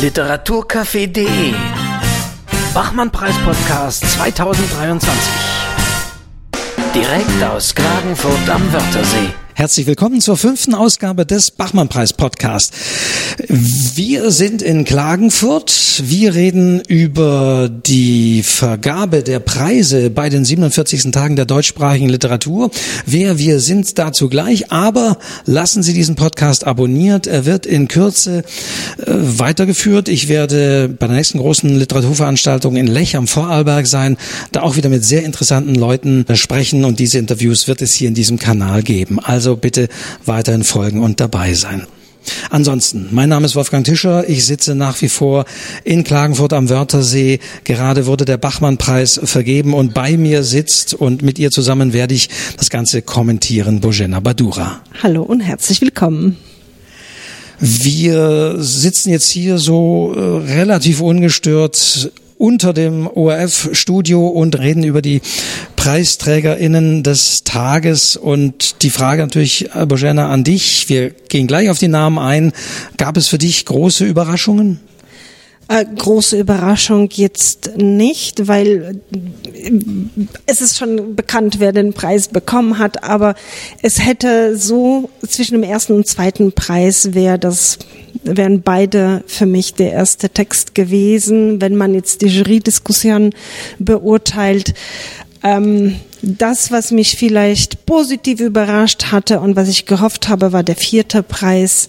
Literaturcafé.de Bachmann-Preis-Podcast 2023 Direkt aus Klagenfurt am Wörthersee Herzlich willkommen zur fünften Ausgabe des Bachmann-Preis Podcast. Wir sind in Klagenfurt. Wir reden über die Vergabe der Preise bei den 47. Tagen der deutschsprachigen Literatur. Wer wir sind dazu gleich. Aber lassen Sie diesen Podcast abonniert. Er wird in Kürze äh, weitergeführt. Ich werde bei der nächsten großen Literaturveranstaltung in Lech am Vorarlberg sein, da auch wieder mit sehr interessanten Leuten sprechen und diese Interviews wird es hier in diesem Kanal geben. Also also bitte weiterhin folgen und dabei sein. Ansonsten, mein Name ist Wolfgang Tischer. Ich sitze nach wie vor in Klagenfurt am Wörthersee. Gerade wurde der Bachmann-Preis vergeben und bei mir sitzt und mit ihr zusammen werde ich das Ganze kommentieren, Bojena Badura. Hallo und herzlich willkommen. Wir sitzen jetzt hier so äh, relativ ungestört unter dem ORF-Studio und reden über die PreisträgerInnen des Tages und die Frage natürlich, Bojana, an dich. Wir gehen gleich auf die Namen ein. Gab es für dich große Überraschungen? Äh, große Überraschung jetzt nicht, weil äh, es ist schon bekannt, wer den Preis bekommen hat, aber es hätte so zwischen dem ersten und zweiten Preis wäre das wären beide für mich der erste Text gewesen, wenn man jetzt die Jury-Diskussion beurteilt. Ähm, das, was mich vielleicht positiv überrascht hatte und was ich gehofft habe, war der vierte Preis.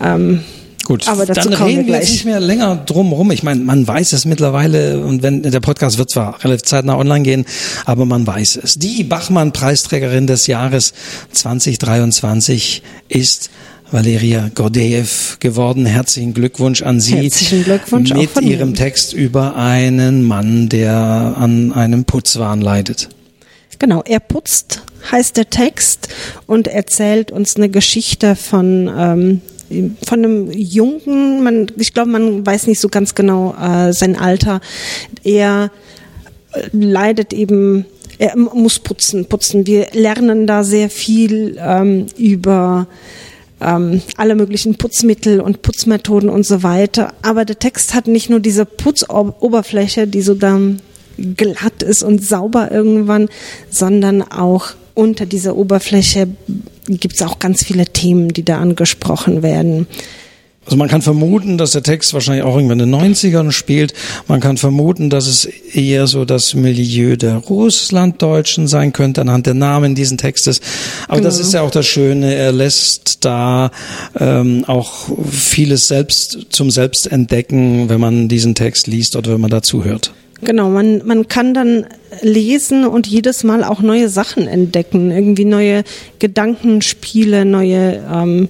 Ähm, Gut, aber dazu dann reden wir, wir jetzt nicht mehr länger drum rum. Ich meine, man weiß es mittlerweile und wenn der Podcast wird zwar relativ zeitnah online gehen, aber man weiß es. Die Bachmann-Preisträgerin des Jahres 2023 ist Valeria Gordeev geworden. Herzlichen Glückwunsch an Sie. Herzlichen Glückwunsch mit Ihrem mir. Text über einen Mann, der an einem Putzwahn leidet. Genau, er putzt heißt der Text und erzählt uns eine Geschichte von ähm, von einem Jungen, man, ich glaube, man weiß nicht so ganz genau äh, sein Alter. Er äh, leidet eben, er muss putzen, putzen. Wir lernen da sehr viel ähm, über ähm, alle möglichen Putzmittel und Putzmethoden und so weiter. Aber der Text hat nicht nur diese Putzoberfläche, die so dann glatt ist und sauber irgendwann, sondern auch unter dieser Oberfläche gibt es auch ganz viele Themen, die da angesprochen werden. Also man kann vermuten, dass der Text wahrscheinlich auch irgendwann in den 90ern spielt. Man kann vermuten, dass es eher so das Milieu der Russlanddeutschen sein könnte anhand der Namen diesen Textes. Aber genau. das ist ja auch das Schöne. Er lässt da ähm, auch vieles selbst zum Selbstentdecken, wenn man diesen Text liest oder wenn man dazu hört. Genau, man, man kann dann lesen und jedes Mal auch neue Sachen entdecken, irgendwie neue Gedankenspiele, neue ähm,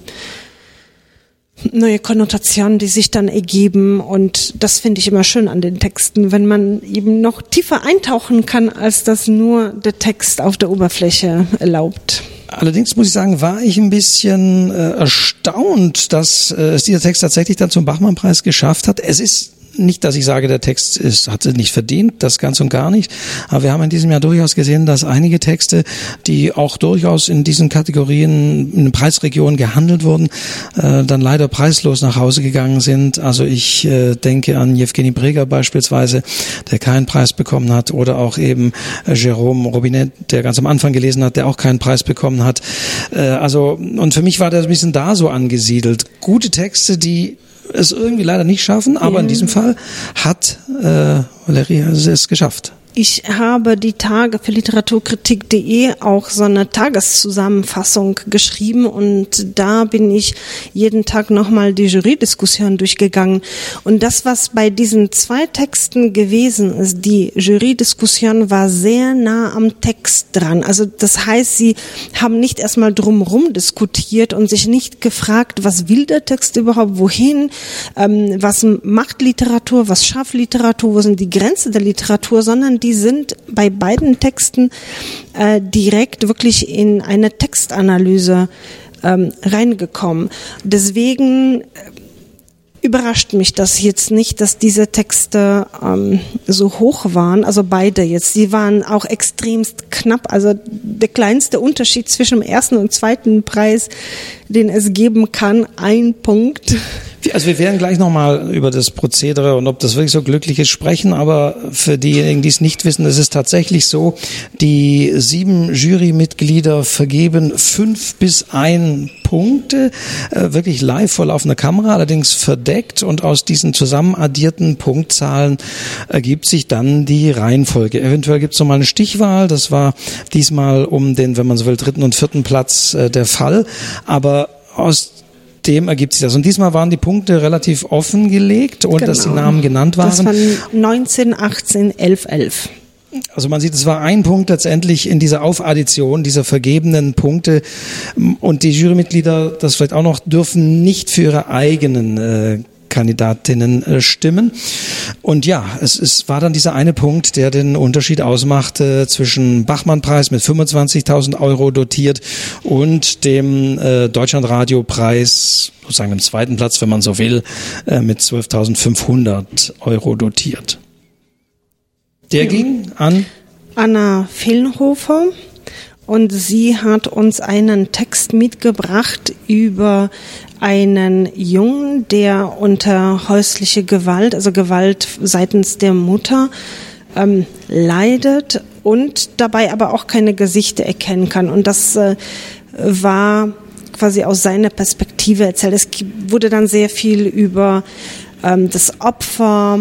neue Konnotationen, die sich dann ergeben. Und das finde ich immer schön an den Texten, wenn man eben noch tiefer eintauchen kann, als das nur der Text auf der Oberfläche erlaubt. Allerdings muss ich sagen, war ich ein bisschen äh, erstaunt, dass äh, es dieser Text tatsächlich dann zum Bachmann-Preis geschafft hat. Es ist nicht, dass ich sage, der Text ist, hat es nicht verdient, das ganz und gar nicht. Aber wir haben in diesem Jahr durchaus gesehen, dass einige Texte, die auch durchaus in diesen Kategorien in den Preisregionen gehandelt wurden, äh, dann leider preislos nach Hause gegangen sind. Also ich äh, denke an Jewgeni Breger beispielsweise, der keinen Preis bekommen hat, oder auch eben äh, Jérôme Robinet, der ganz am Anfang gelesen hat, der auch keinen Preis bekommen hat. Äh, also und für mich war der ein bisschen da so angesiedelt. Gute Texte, die es irgendwie leider nicht schaffen, aber in diesem Fall hat äh, Valeria es geschafft. Ich habe die Tage für Literaturkritik.de auch so eine Tageszusammenfassung geschrieben und da bin ich jeden Tag nochmal die Jurydiskussion durchgegangen. Und das, was bei diesen zwei Texten gewesen ist, die Jurydiskussion war sehr nah am Text dran. Also das heißt, sie haben nicht erstmal drumherum diskutiert und sich nicht gefragt, was will der Text überhaupt, wohin, ähm, was macht Literatur, was schafft Literatur, wo sind die Grenzen der Literatur, sondern die sind bei beiden Texten äh, direkt wirklich in eine Textanalyse ähm, reingekommen. Deswegen äh, überrascht mich das jetzt nicht, dass diese Texte ähm, so hoch waren. Also beide jetzt. Sie waren auch extremst knapp. Also der kleinste Unterschied zwischen dem ersten und zweiten Preis, den es geben kann, ein Punkt. Also wir werden gleich nochmal über das Prozedere und ob das wirklich so glücklich ist sprechen, aber für diejenigen, die es nicht wissen, es ist tatsächlich so, die sieben Jurymitglieder vergeben fünf bis ein Punkte, äh, wirklich live vor laufender Kamera, allerdings verdeckt und aus diesen zusammenaddierten Punktzahlen ergibt sich dann die Reihenfolge. Eventuell gibt es nochmal eine Stichwahl, das war diesmal um den, wenn man so will, dritten und vierten Platz äh, der Fall, aber aus dem ergibt sich das. Und diesmal waren die Punkte relativ offengelegt und genau. dass die genau. Namen genannt waren. Das waren 19, 18, 11, 11. Also man sieht, es war ein Punkt letztendlich in dieser Aufaddition dieser vergebenen Punkte und die Jurymitglieder, das vielleicht auch noch, dürfen nicht für ihre eigenen äh, Kandidatinnen äh, stimmen. Und ja, es, es war dann dieser eine Punkt, der den Unterschied ausmachte zwischen Bachmann-Preis mit 25.000 Euro dotiert und dem äh, Deutschlandradio-Preis, sozusagen im zweiten Platz, wenn man so will, äh, mit 12.500 Euro dotiert. Der ging an Anna Filnhofer und sie hat uns einen Text mitgebracht über einen Jungen, der unter häusliche Gewalt, also Gewalt seitens der Mutter, ähm, leidet und dabei aber auch keine Gesichter erkennen kann. Und das äh, war quasi aus seiner Perspektive erzählt. Es wurde dann sehr viel über ähm, das Opfer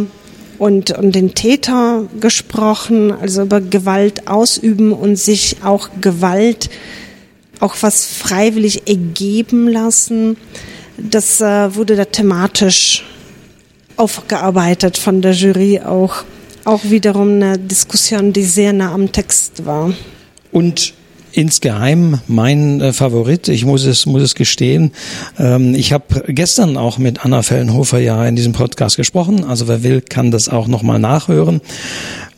und, und den Täter gesprochen, also über Gewalt ausüben und sich auch Gewalt auch was freiwillig ergeben lassen. Das äh, wurde da thematisch aufgearbeitet von der Jury auch. Auch wiederum eine Diskussion, die sehr nah am Text war. Und insgeheim mein äh, Favorit. Ich muss es, muss es gestehen. Ähm, ich habe gestern auch mit Anna Fellenhofer ja in diesem Podcast gesprochen. Also wer will, kann das auch nochmal nachhören.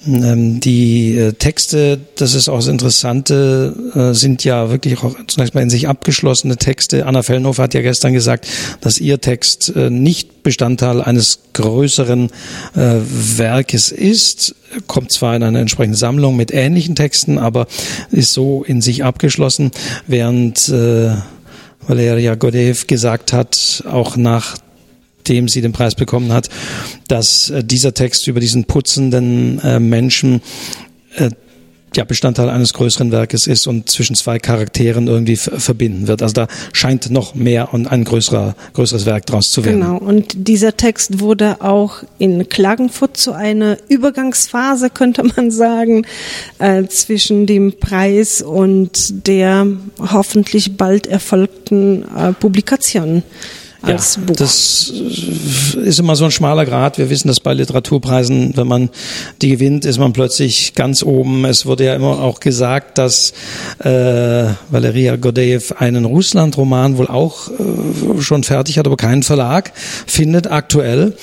Ähm, die äh, Texte, das ist auch das Interessante, äh, sind ja wirklich auch zunächst mal in sich abgeschlossene Texte. Anna Fellenhofer hat ja gestern gesagt, dass ihr Text äh, nicht Bestandteil eines größeren Werkes ist, kommt zwar in eine entsprechende Sammlung mit ähnlichen Texten, aber ist so in sich abgeschlossen, während Valeria Godev gesagt hat, auch nach nachdem sie den Preis bekommen hat, dass äh, dieser Text über diesen putzenden äh, Menschen äh, ja, Bestandteil eines größeren Werkes ist und zwischen zwei Charakteren irgendwie verbinden wird. Also da scheint noch mehr und ein größerer, größeres Werk draus zu werden. Genau. Und dieser Text wurde auch in Klagenfurt zu einer Übergangsphase, könnte man sagen, äh, zwischen dem Preis und der hoffentlich bald erfolgten äh, Publikation als ja, Buch. Das ist immer so ein schmaler Grad. Wir wissen das bei Literaturpreisen, wenn man die gewinnt, ist man plötzlich ganz oben. Es wurde ja immer auch gesagt, dass äh, Valeria Godejew einen Russland-Roman wohl auch äh, schon fertig hat, aber keinen Verlag findet aktuell,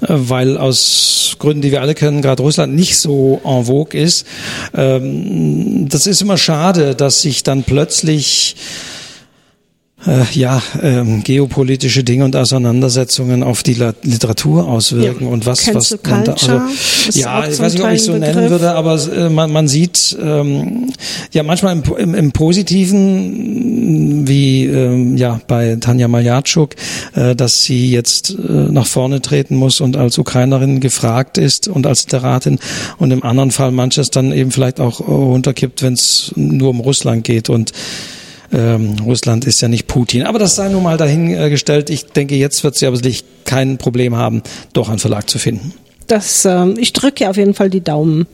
äh, weil aus Gründen, die wir alle kennen, gerade Russland nicht so en vogue ist. Ähm, das ist immer schade, dass sich dann plötzlich äh, ja, ähm, geopolitische Dinge und Auseinandersetzungen auf die Literatur auswirken ja. und was, Cancel was man da, also, ja, ich weiß nicht, ob ich so Begriff. nennen würde, aber äh, man, man sieht ähm, ja manchmal im, im, im Positiven, wie ähm, ja bei Tanja Maljatschuk, äh, dass sie jetzt äh, nach vorne treten muss und als Ukrainerin gefragt ist und als Literatin und im anderen Fall manches dann eben vielleicht auch runterkippt, wenn es nur um Russland geht und ähm, Russland ist ja nicht Putin. Aber das sei nun mal dahingestellt. Ich denke, jetzt wird sie aber sicherlich kein Problem haben, doch einen Verlag zu finden. Das, äh, ich drücke auf jeden Fall die Daumen.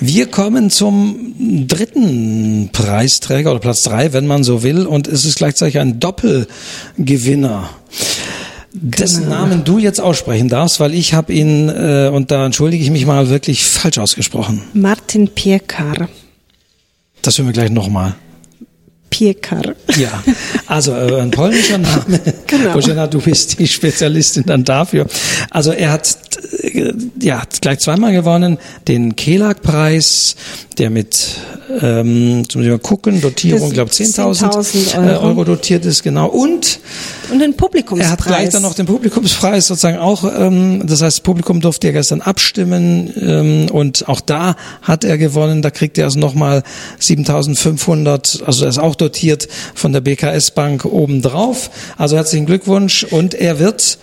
Wir kommen zum dritten Preisträger oder Platz drei, wenn man so will, und es ist gleichzeitig ein Doppelgewinner dessen genau. Namen du jetzt aussprechen darfst, weil ich habe ihn, äh, und da entschuldige ich mich mal, wirklich falsch ausgesprochen. Martin Piekar. Das hören wir gleich nochmal. Piekar. Ja, also äh, ein polnischer Name. genau. Bożena, du bist die Spezialistin dann dafür. Also er hat äh, ja gleich zweimal gewonnen, den Kelag-Preis, der mit, ähm, ich mal gucken, Dotierung, ich glaube 10.000 10 Euro. Euro dotiert ist, genau. Und und den Publikumspreis. Er hat gleich dann noch den Publikumspreis sozusagen auch, ähm, das heißt, das Publikum durfte ja gestern abstimmen ähm, und auch da hat er gewonnen. Da kriegt er also nochmal 7.500, also er ist auch dotiert von der BKS Bank obendrauf. Also herzlichen Glückwunsch und er wird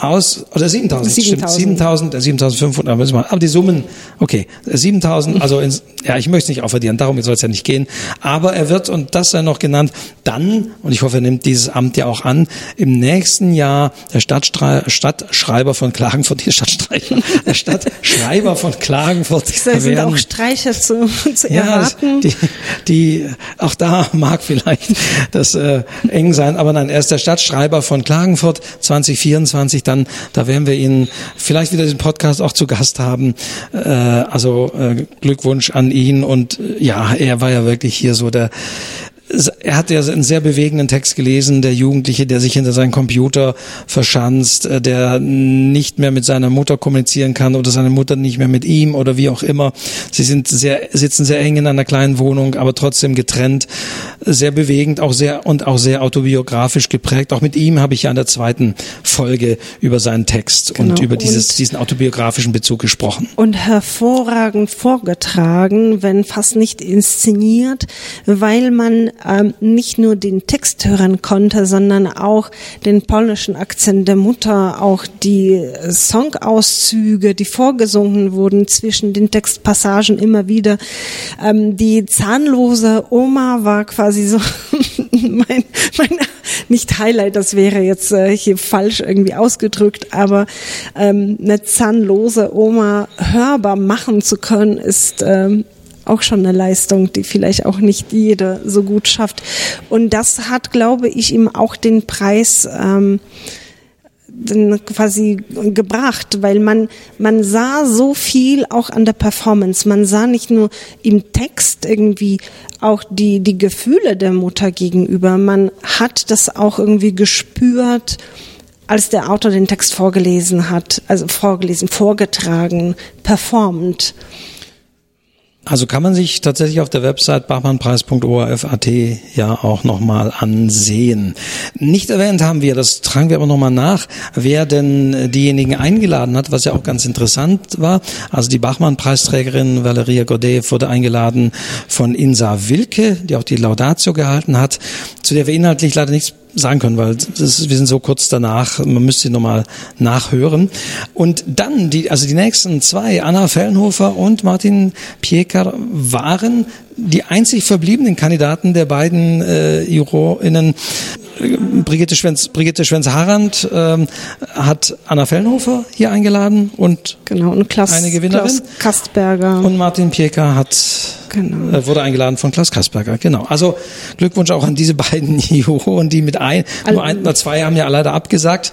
aus, oder 7000, 7000. 7000, 7500, müssen wir, aber die Summen, okay, 7000, also ins, ja, ich möchte es nicht aufaddieren, darum soll es ja nicht gehen, aber er wird, und das sei noch genannt, dann, und ich hoffe, er nimmt dieses Amt ja auch an, im nächsten Jahr der Stadtstre Stadtschreiber von Klagenfurt, die Stadtstreicher, der Stadtschreiber von Klagenfurt Da sind auch Streicher zu, zu ja, erwarten. die, die, auch da mag vielleicht das äh, eng sein, aber nein, er ist der Stadtschreiber von Klagenfurt 2024, dann, da werden wir ihn vielleicht wieder den Podcast auch zu Gast haben. Äh, also äh, Glückwunsch an ihn und äh, ja, er war ja wirklich hier so der er hat ja einen sehr bewegenden Text gelesen, der Jugendliche, der sich hinter seinen Computer verschanzt, äh, der nicht mehr mit seiner Mutter kommunizieren kann oder seine Mutter nicht mehr mit ihm oder wie auch immer. Sie sind sehr, sitzen sehr eng in einer kleinen Wohnung, aber trotzdem getrennt, sehr bewegend, auch sehr und auch sehr autobiografisch geprägt. Auch mit ihm habe ich ja in der zweiten Folge über seinen Text Genau. und über dieses, Und- diesen autobiografischen Bezug gesprochen. und hervorragend vorgetragen, wenn fast nicht inszeniert, weil man ähm, nicht nur den Text hören konnte, sondern auch den polnischen Akzent der Mutter, auch die Songauszüge, die vorgesungen wurden zwischen den Textpassagen immer wieder. Ähm, die zahnlose Oma war quasi so mein, mein nicht Highlight, das wäre jetzt äh, hier falsch irgendwie ausgedrückt, aber ähm, eine zahnlose Oma hörbar machen zu können, ist auch schon eine Leistung, die vielleicht auch nicht jeder so gut schafft. Und das hat, glaube ich, ihm auch den Preis ähm, quasi gebracht, weil man man sah so viel auch an der Performance. Man sah nicht nur im Text irgendwie auch die die Gefühle der Mutter gegenüber. Man hat das auch irgendwie gespürt, als der Autor den Text vorgelesen hat, also vorgelesen, vorgetragen, performt. Also kann man sich tatsächlich auf der Website bachmannpreis.orf.at ja auch nochmal ansehen. Nicht erwähnt haben wir, das tragen wir aber nochmal nach, wer denn diejenigen eingeladen hat, was ja auch ganz interessant war. Also die Bachmann-Preisträgerin Valeria Godet wurde eingeladen von Insa Wilke, die auch die Laudatio gehalten hat, zu der wir inhaltlich leider nichts sagen können, weil ist, wir sind so kurz danach, man müsste sie nochmal nachhören. Und dann, die, also die nächsten zwei, Anna Fellenhofer und Martin Pieker, waren die einzig verbliebenen Kandidaten der beiden äh, JurorInnen. Brigitte Schwenz, Brigitte Schwenz-Harand ähm, hat Anna Fellenhofer hier eingeladen und Genau, und Klaus, Eine Gewinnerin? Klaus Kastberger. und Martin Pieker hat Genau. äh, wurde eingeladen von Klaus Kasperger. Genau. Also Glückwunsch auch an diese beiden Juroren, die mit ein, nur ein oder zwei haben ja leider abgesagt.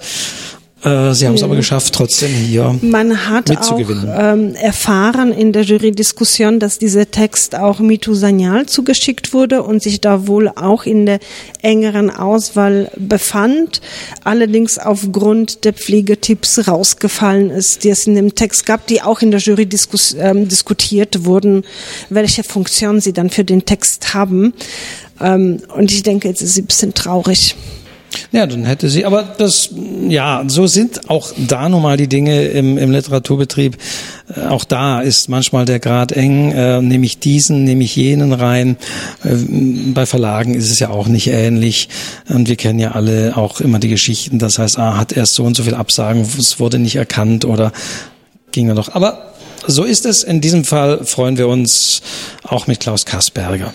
Äh, sie haben es aber geschafft, trotzdem hier Man hat auch mitzugewinnen. ähm, erfahren in der Jury-Diskussion, dass dieser Text auch Mitu Sanyal zugeschickt wurde und sich da wohl auch in der engeren Auswahl befand, allerdings aufgrund der Pflegetipps rausgefallen ist, die es in dem Text gab, die auch in der Jury ähm, diskutiert wurden, welche Funktion sie dann für den Text haben. Ähm, und ich denke, jetzt ist sie ein bisschen traurig. Ja, dann hätte sie, aber das, ja, so sind auch da nun mal die Dinge im, im Literaturbetrieb. Äh, auch da ist manchmal der Grad eng, äh, nehme ich diesen, nehme ich jenen rein. Äh, bei Verlagen ist es ja auch nicht ähnlich. Und wir kennen ja alle auch immer die Geschichten, das heißt, ah, hat erst so und so viel Absagen, es wurde nicht erkannt oder ging er doch. Aber so ist es. In diesem Fall freuen wir uns auch mit Klaus Kasperger.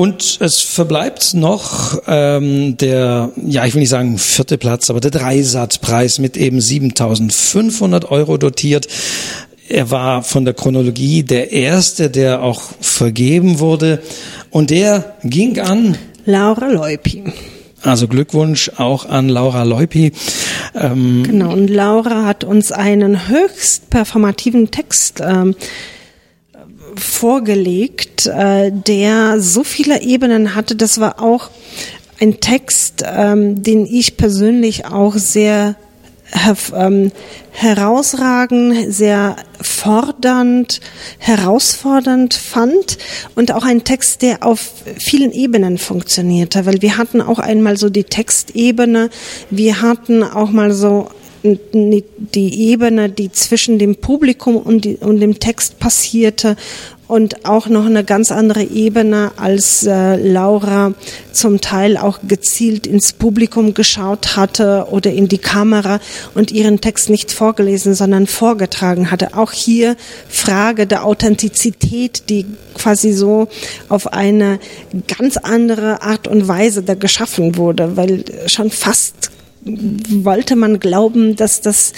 Und es verbleibt noch ähm, der, ja, ich will nicht sagen vierte Platz, aber der Dreisatzpreis mit eben 7.500 Euro dotiert. Er war von der Chronologie der erste, der auch vergeben wurde. Und der ging an Laura Leupi. also Glückwunsch auch an Laura Leupi. Ähm, Genau, und Laura hat uns einen höchst performativen Text ähm, vorgelegt, äh, der so viele Ebenen hatte. Das war auch ein Text, ähm, den ich persönlich auch sehr ähm, herausragend, sehr fordernd, herausfordernd fand und auch ein Text, der auf vielen Ebenen funktionierte, weil wir hatten auch einmal so die Textebene, wir hatten auch mal so die Ebene, die zwischen dem Publikum und, die, und dem Text passierte und auch noch eine ganz andere Ebene, als äh, Laura zum Teil auch gezielt ins Publikum geschaut hatte oder in die Kamera und ihren Text nicht vorgelesen, sondern vorgetragen hatte. Auch hier Frage der Authentizität, die quasi so auf eine ganz andere Art und Weise da geschaffen wurde, weil schon fast wollte man glauben, dass das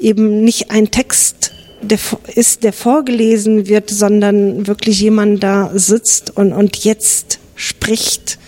eben nicht ein Text der, ist, der vorgelesen wird, sondern wirklich jemand da sitzt und, und jetzt spricht.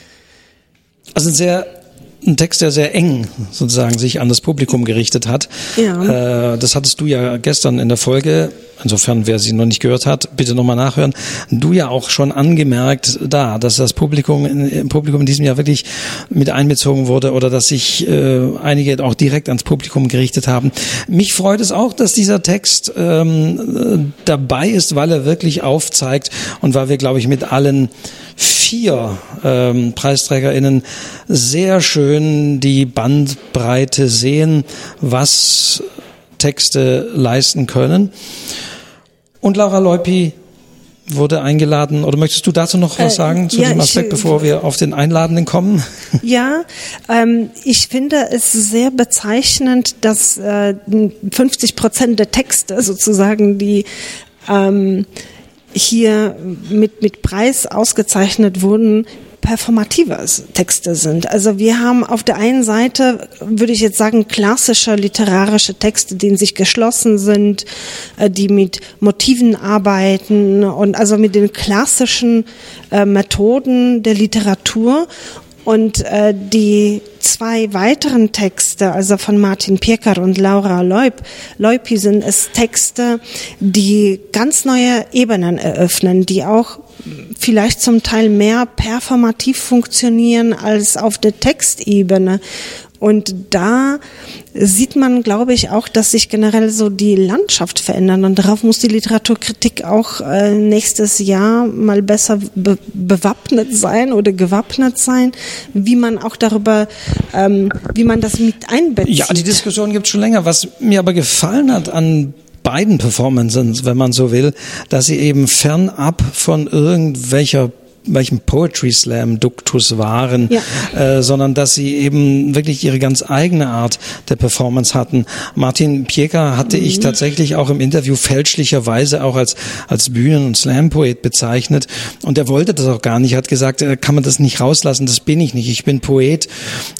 Also ein sehr ein Text, der sehr eng sozusagen sich an das Publikum gerichtet hat. Ja. Äh, das hattest du ja gestern in der Folge, insofern wer sie noch nicht gehört hat, bitte nochmal nachhören, du ja auch schon angemerkt da, dass das Publikum, im Publikum in diesem Jahr wirklich mit einbezogen wurde oder dass sich äh, einige auch direkt ans Publikum gerichtet haben. Mich freut es auch, dass dieser Text ähm, dabei ist, weil er wirklich aufzeigt und weil wir, glaube ich, mit allen vier ähm, PreisträgerInnen sehr schön die Bandbreite sehen, was Texte leisten können. Und Laura Leupi wurde eingeladen. Oder möchtest du dazu noch was äh, sagen zu ja, dem Aspekt, ich, bevor wir auf den Einladenden kommen? Ja, ähm, ich finde es sehr bezeichnend, dass äh, 50 Prozent der Texte sozusagen, die ähm, hier mit, mit Preis ausgezeichnet wurden, performative Texte sind. Also wir haben auf der einen Seite, würde ich jetzt sagen, klassische literarische Texte, die in sich geschlossen sind, äh, die mit Motiven arbeiten und also mit den klassischen äh, Methoden der Literatur. Und äh, die zwei weiteren Texte, also von Martin Pirker und Laura Leub, Leupi, sind es Texte, die ganz neue Ebenen eröffnen, die auch vielleicht zum Teil mehr performativ funktionieren als auf der Textebene. Und da sieht man, glaube ich, auch, dass sich generell so die Landschaft verändert. Und darauf muss die Literaturkritik auch äh, nächstes Jahr mal besser be bewappnet sein oder gewappnet sein, wie man auch darüber, ähm, wie man das mit einbezieht. Ja, die Diskussion gibt es schon länger. Was mir aber gefallen hat an beiden Performances, wenn man so will, dass sie eben fernab von irgendwelcher welchem Poetry Slam Duktus waren, ja. äh, sondern dass sie eben wirklich ihre ganz eigene Art der Performance hatten. Martin Pieker hatte mhm. ich tatsächlich auch im Interview fälschlicherweise auch als als Bühnen- und Slam-Poet bezeichnet und er wollte das auch gar nicht. Er hat gesagt, äh, kann man das nicht rauslassen, das bin ich nicht, ich bin Poet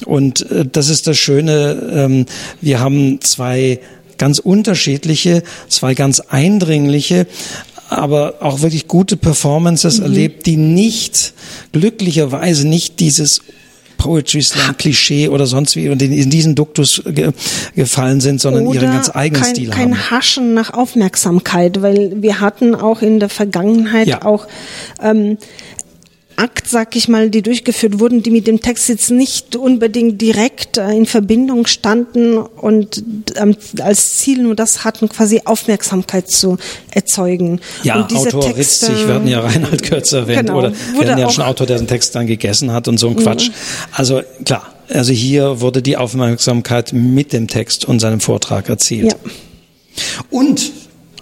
und äh, das ist das Schöne. Ähm, wir haben zwei ganz unterschiedliche, zwei ganz eindringliche, aber auch wirklich gute Performances mhm. erlebt, die nicht, glücklicherweise nicht dieses Poetry Slam Klischee oder sonst wie und in diesen Duktus ge gefallen sind, sondern oder ihren ganz eigenen kein, Stil kein haben. Kein Haschen nach Aufmerksamkeit, weil wir hatten auch in der Vergangenheit ja. auch ähm, Akt, sag ich mal, die durchgeführt wurden, die mit dem Text jetzt nicht unbedingt direkt äh, in Verbindung standen und ähm, als Ziel nur das hatten, quasi Aufmerksamkeit zu erzeugen. Ja, und diese Autor Texte, Ritzig, wir hatten ja Reinhard Kürz erwähnt, genau, oder wir hatten ja schon Autor, der den Text dann gegessen hat und so ein mhm. Quatsch. Also klar, also hier wurde die Aufmerksamkeit mit dem Text und seinem Vortrag erzielt. Ja. Und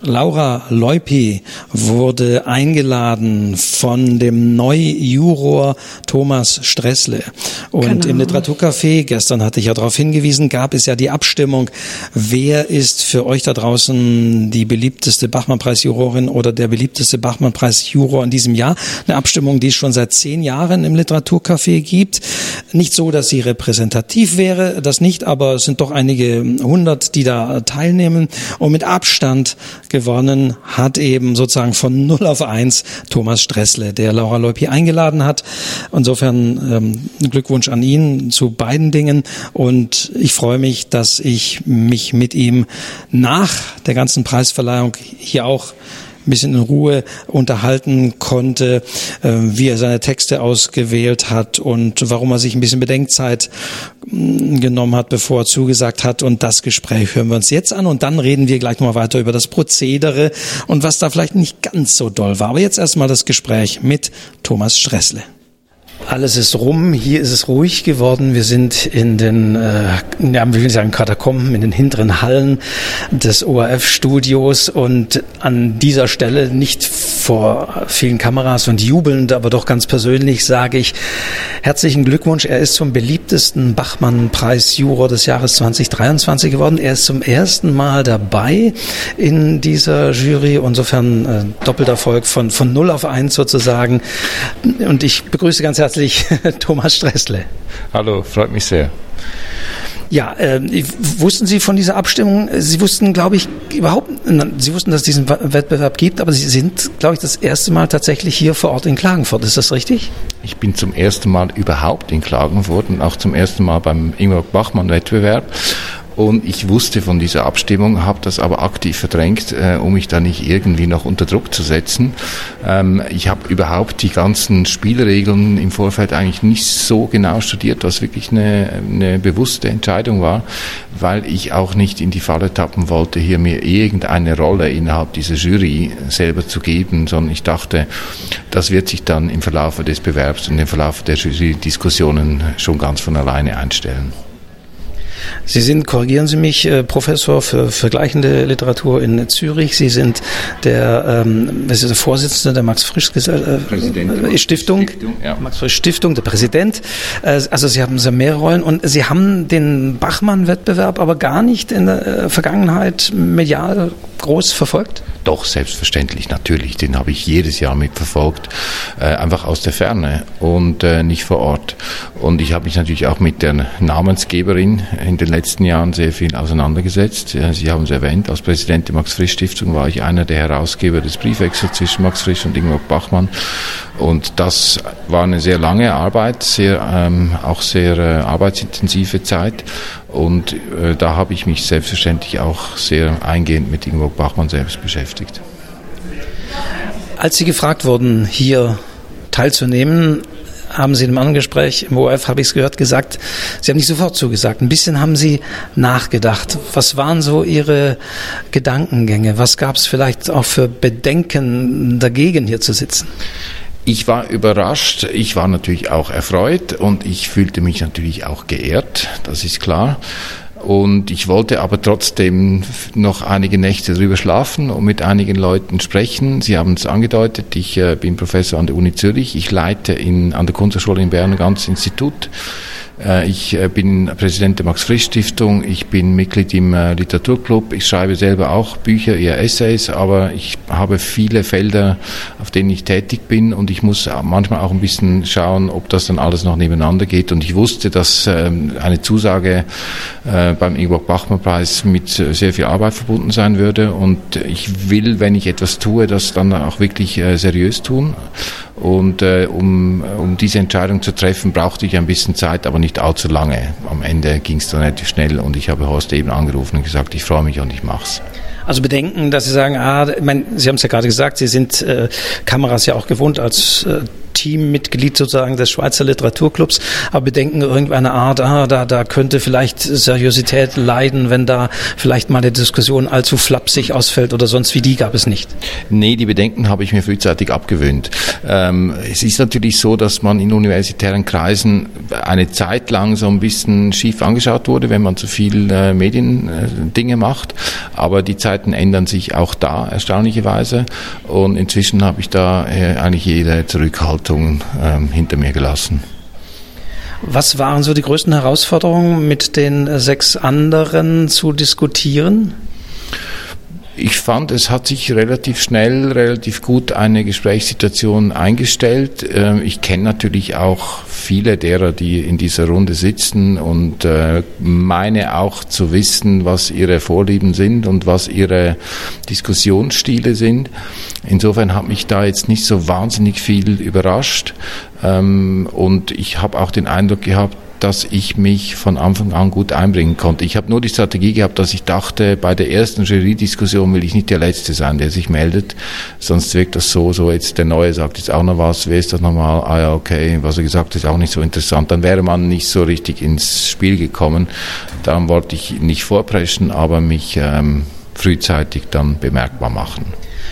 Laura Leupi wurde eingeladen von dem Neujuror Thomas Stressle. Und genau. im Literaturcafé, gestern hatte ich ja darauf hingewiesen, gab es ja die Abstimmung, wer ist für euch da draußen die beliebteste Bachmann-Preis-Jurorin oder der beliebteste Bachmann-Preis-Juror in diesem Jahr. Eine Abstimmung, die es schon seit zehn Jahren im Literaturcafé gibt. Nicht so, dass sie repräsentativ wäre, das nicht, aber es sind doch einige hundert, die da teilnehmen. Und mit Abstand gewonnen hat eben sozusagen von 0 auf 1 Thomas Stressle, der Laura Leupi eingeladen hat. Insofern ähm, Glückwunsch an ihn zu beiden Dingen und ich freue mich, dass ich mich mit ihm nach der ganzen Preisverleihung hier auch ein bisschen in Ruhe unterhalten konnte, äh, wie er seine Texte ausgewählt hat und warum er sich ein bisschen Bedenkzeit mm, genommen hat, bevor er zugesagt hat. Und das Gespräch hören wir uns jetzt an und dann reden wir gleich mal weiter über das Prozedere und was da vielleicht nicht ganz so doll war. Aber jetzt erstmal das Gespräch mit Thomas Stressle. Alles ist rum, hier ist es ruhig geworden. Wir sind in den, äh, ja, wie will ich sagen, Katakomben, in den hinteren Hallen des ORF-Studios und an dieser Stelle nicht vor vielen Kameras und jubelnd, aber doch ganz persönlich sage ich herzlichen Glückwunsch. Er ist zum beliebtesten Bachmann-Preis-Juror des Jahres 2023 geworden. Er ist zum ersten Mal dabei in dieser Jury. Insofern äh, doppelter Erfolg von, von 0 auf 1 sozusagen. Und ich begrüße ganz herzlich Thomas Stressle. Hallo, freut mich sehr. Ja, äh, wussten Sie von dieser Abstimmung? Sie wussten, glaube ich, überhaupt, Sie wussten, dass es diesen Wettbewerb gibt, aber Sie sind, glaube ich, das erste Mal tatsächlich hier vor Ort in Klagenfurt. Ist das richtig? Ich bin zum ersten Mal überhaupt in Klagenfurt und auch zum ersten Mal beim Ingmar Bachmann Wettbewerb. Und ich wusste von dieser Abstimmung, habe das aber aktiv verdrängt, äh, um mich da nicht irgendwie noch unter Druck zu setzen. Ähm, ich habe überhaupt die ganzen Spielregeln im Vorfeld eigentlich nicht so genau studiert, was wirklich eine, eine bewusste Entscheidung war, weil ich auch nicht in die Falle tappen wollte, hier mir irgendeine Rolle innerhalb dieser Jury selber zu geben, sondern ich dachte, das wird sich dann im Verlauf des Bewerbs und im Verlauf der Jury-Diskussionen schon ganz von alleine einstellen. Sie sind, korrigieren Sie mich, äh, Professor für vergleichende Literatur in Zürich. Sie sind der, ähm, was ist der Vorsitzende der Max Frisch äh, Stiftung, Stiftung ja. Max Frisch Stiftung, der Präsident. Äh, also Sie haben sehr mehrere Rollen und Sie haben den Bachmann-Wettbewerb aber gar nicht in der Vergangenheit medial groß verfolgt? Doch, selbstverständlich, natürlich. Den habe ich jedes Jahr mitverfolgt, äh, einfach aus der Ferne und äh, nicht vor Ort. Und ich habe mich natürlich auch mit der Namensgeberin in den letzten Jahren sehr viel auseinandergesetzt. Sie haben es erwähnt, als Präsident der Max-Frisch-Stiftung war ich einer der Herausgeber des Briefwechsels zwischen Max Frisch und Ingmar Bachmann. Und das war eine sehr lange Arbeit, sehr, ähm, auch sehr äh, arbeitsintensive Zeit. Und äh, da habe ich mich selbstverständlich auch sehr eingehend mit Ingmar Bachmann selbst beschäftigt. Als Sie gefragt wurden, hier teilzunehmen, haben Sie in einem anderen Gespräch im ORF, habe ich es gehört, gesagt, Sie haben nicht sofort zugesagt. Ein bisschen haben Sie nachgedacht. Was waren so Ihre Gedankengänge? Was gab es vielleicht auch für Bedenken dagegen, hier zu sitzen? Ich war überrascht, ich war natürlich auch erfreut und ich fühlte mich natürlich auch geehrt, das ist klar. Und ich wollte aber trotzdem noch einige Nächte drüber schlafen und mit einigen Leuten sprechen. Sie haben es angedeutet, ich äh, bin Professor an der Uni Zürich. Ich leite in, an der Kunsthochschule in Bern ein ganzes Institut ich äh, bin Präsident der Max-Frisch-Stiftung, ich bin Mitglied im äh, Literaturclub, ich schreibe selber auch Bücher, eher Essays, aber ich habe viele Felder, auf denen ich tätig bin und ich muss manchmal auch ein bisschen schauen, ob das dann alles noch nebeneinander geht. Und ich wusste, dass ähm, eine Zusage beim Ingeborg Bachmann Preis mit sehr viel Arbeit verbunden sein würde und ich will, wenn ich etwas tue, das dann auch wirklich seriös tun. Und äh, um, um diese Entscheidung zu treffen, brauchte ich ein bisschen Zeit, aber nicht allzu lange. Am Ende ging es dann relativ schnell und ich habe Horst eben angerufen und gesagt, ich freue mich und ich mach's. Also Bedenken, dass Sie sagen, ah, ich meine, Sie haben es ja gerade gesagt, Sie sind äh, Kameras ja auch gewohnt als äh, Teammitglied sozusagen des Schweizer Literaturclubs, aber bedenken irgendeine Art, ah, da, da könnte vielleicht Seriosität leiden, wenn da vielleicht mal eine Diskussion allzu flapsig ausfällt oder sonst wie die gab es nicht. Nee, die Bedenken habe ich mir frühzeitig abgewöhnt. Ähm, es ist natürlich so, dass man in universitären Kreisen eine Zeit lang so ein bisschen schief angeschaut wurde, wenn man zu viel äh, Mediendinge äh, macht, aber die Zeiten ändern sich auch da erstaunlicherweise und inzwischen habe ich da äh, eigentlich jede Zurückhaltung Erwartungen ähm, hinter mir gelassen. Was waren so die größten Herausforderungen, mit den sechs anderen zu diskutieren? Ich fand, es hat sich relativ schnell, relativ gut eine Gesprächssituation eingestellt. Ähm, ich kenne natürlich auch viele derer, die in dieser Runde sitzen und äh, meine auch zu wissen, was ihre Vorlieben sind und was ihre Diskussionsstile sind. Insofern hat mich da jetzt nicht so wahnsinnig viel überrascht. Ähm, und ich habe auch den Eindruck gehabt, dass ich mich von Anfang an gut einbringen konnte. Ich habe nur die Strategie gehabt, dass ich dachte, bei der ersten Jury-Diskussion will ich nicht der Letzte sein, der sich meldet, sonst wirkt das so, so jetzt der Neue sagt jetzt auch noch was, wer ist das nochmal? Ah ja, okay, was er gesagt hat, ist auch nicht so interessant. Dann wäre man nicht so richtig ins Spiel gekommen. Darum wollte ich nicht vorpreschen, aber mich ähm, frühzeitig dann bemerkbar machen.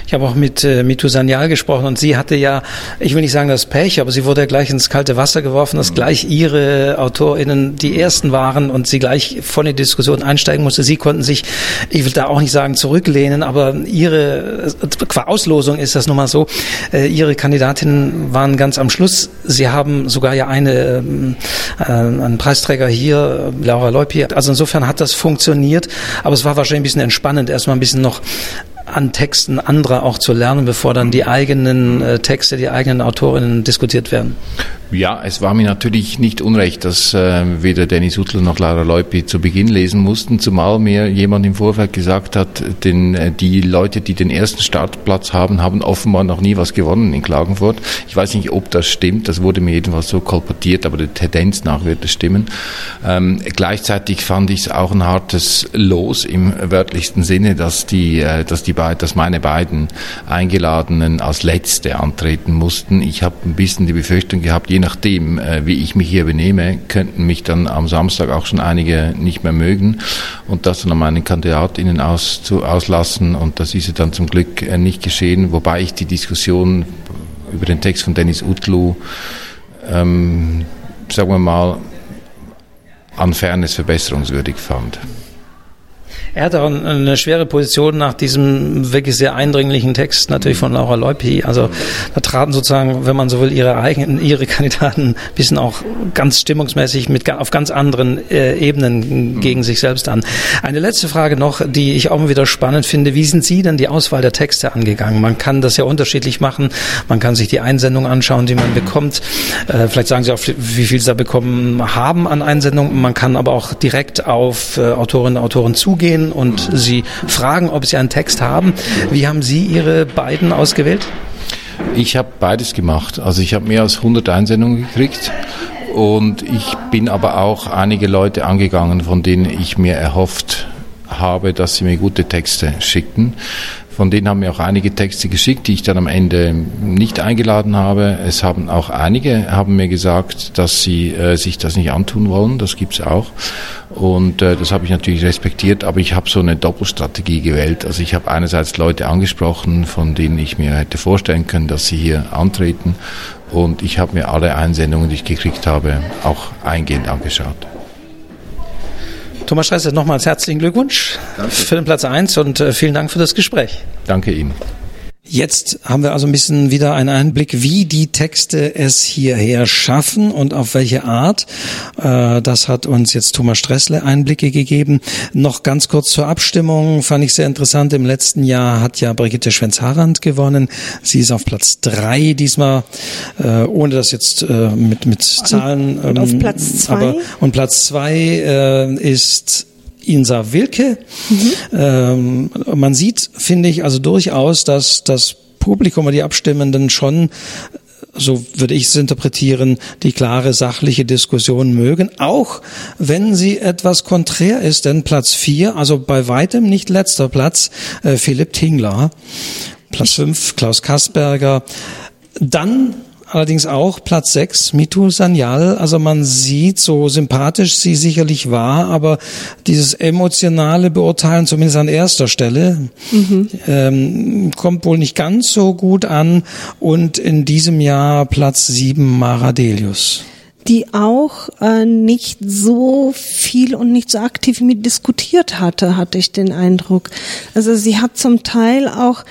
Ich habe auch mit äh, Mitu Sanyal gesprochen und sie hatte ja, ich will nicht sagen das Pech, aber sie wurde ja gleich ins kalte Wasser geworfen, dass gleich ihre AutorInnen die ersten waren und sie gleich von der Diskussion einsteigen musste. Sie konnten sich, ich will da auch nicht sagen zurücklehnen, aber ihre, qua Auslosung ist das nun mal so, äh, ihre Kandidatinnen waren ganz am Schluss. Sie haben sogar ja eine, äh, einen Preisträger hier, Laura Leupi. Also insofern hat das funktioniert, aber es war wahrscheinlich ein bisschen entspannend, erstmal ein bisschen noch an Texten anderer auch zu lernen, bevor dann die eigenen äh, Texte, die eigenen Autorinnen diskutiert werden? Ja, es war mir natürlich nicht unrecht, dass äh, weder Dennis Uttel noch Lara Leupi zu Beginn lesen mussten, zumal mir jemand im Vorfeld gesagt hat, denn äh, die Leute, die den ersten Startplatz haben, haben offenbar noch nie was gewonnen in Klagenfurt. Ich weiß nicht, ob das stimmt, das wurde mir jedenfalls so kolportiert, aber der Tendenz nach wird es stimmen. Ähm, gleichzeitig fand ich es auch ein hartes Los im wörtlichsten Sinne, dass die, äh, dass die beiden, dass meine beiden Eingeladenen als Letzte antreten mussten. Ich habe ein bisschen die Befürchtung gehabt, je nachdem, äh, wie ich mich hier benehme, könnten mich dann am Samstag auch schon einige nicht mehr mögen und das dann an meinen KandidatInnen aus, zu, auslassen. Und das ist dann zum Glück äh, nicht geschehen, wobei ich die Diskussion über den Text von Dennis Utlu, ähm, sagen wir mal, an Fairness verbesserungswürdig fand. Er hat auch eine schwere Position nach diesem wirklich sehr eindringlichen Text natürlich von Laura Leupi. Also da traten sozusagen, wenn man so will, ihre eigenen, ihre Kandidaten ein bisschen auch ganz stimmungsmäßig mit auf ganz anderen äh, Ebenen gegen sich selbst an. Eine letzte Frage noch, die ich auch mal wieder spannend finde. Wie sind Sie denn die Auswahl der Texte angegangen? Man kann das ja unterschiedlich machen. Man kann sich die Einsendung anschauen, die man bekommt. Äh, vielleicht sagen Sie auch, wie viel Sie da bekommen haben an Einsendungen. Man kann aber auch direkt auf äh, Autorinnen und Autoren zugehen und Sie fragen, ob Sie einen Text haben. Wie haben Sie Ihre beiden ausgewählt? Ich habe beides gemacht. Also ich habe mehr als 100 Einsendungen gekriegt und ich bin aber auch einige Leute angegangen, von denen ich mir erhofft habe, dass sie mir gute Texte schicken. Von denen haben mir auch einige Texte geschickt, die ich dann am Ende nicht eingeladen habe. Es haben auch einige haben mir gesagt, dass sie äh, sich das nicht antun wollen. Das gibt's auch. Und äh, das habe ich natürlich respektiert, aber ich habe so eine Doppelstrategie gewählt. Also ich habe einerseits Leute angesprochen, von denen ich mir hätte vorstellen können, dass sie hier antreten. Und ich habe mir alle Einsendungen, die ich gekriegt habe, auch eingehend angeschaut. Thomas Stresser, nochmals herzlichen Glückwunsch Danke. für den Platz 1 und äh, vielen Dank für das Gespräch. Danke Ihnen. Jetzt haben wir also ein bisschen wieder einen Einblick, wie die Texte es hierher schaffen und auf welche Art. Äh, das hat uns jetzt Thomas Stressle Einblicke gegeben. Noch ganz kurz zur Abstimmung, fand ich sehr interessant. Im letzten Jahr hat ja Brigitte Schwenz-Harand gewonnen. Sie ist auf Platz drei diesmal, äh, ohne das jetzt äh, mit, mit Zahlen. Und auf ähm, Platz zwei? Aber, und Platz zwei ist Insa Wilke. Mhm. Ähm, man sieht, finde ich, also durchaus, dass das Publikum oder die Abstimmenden schon so würde ich es interpretieren, die klare sachliche Diskussion mögen, auch wenn sie etwas konträr ist, denn Platz vier, also bei weitem nicht letzter Platz, äh, Philipp Tingler, Platz fünf Klaus Kasperger, dann allerdings auch Platz 6, Mitu Sanyal. Also man sieht, so sympathisch sie sicherlich war, aber dieses emotionale Beurteilen, zumindest an erster Stelle, mhm. ähm, kommt wohl nicht ganz so gut an. Und in diesem Jahr Platz 7, Mara Delius die auch äh, nicht so viel und nicht so aktiv mit diskutiert hatte, hatte ich den Eindruck. Also sie hat zum Teil auch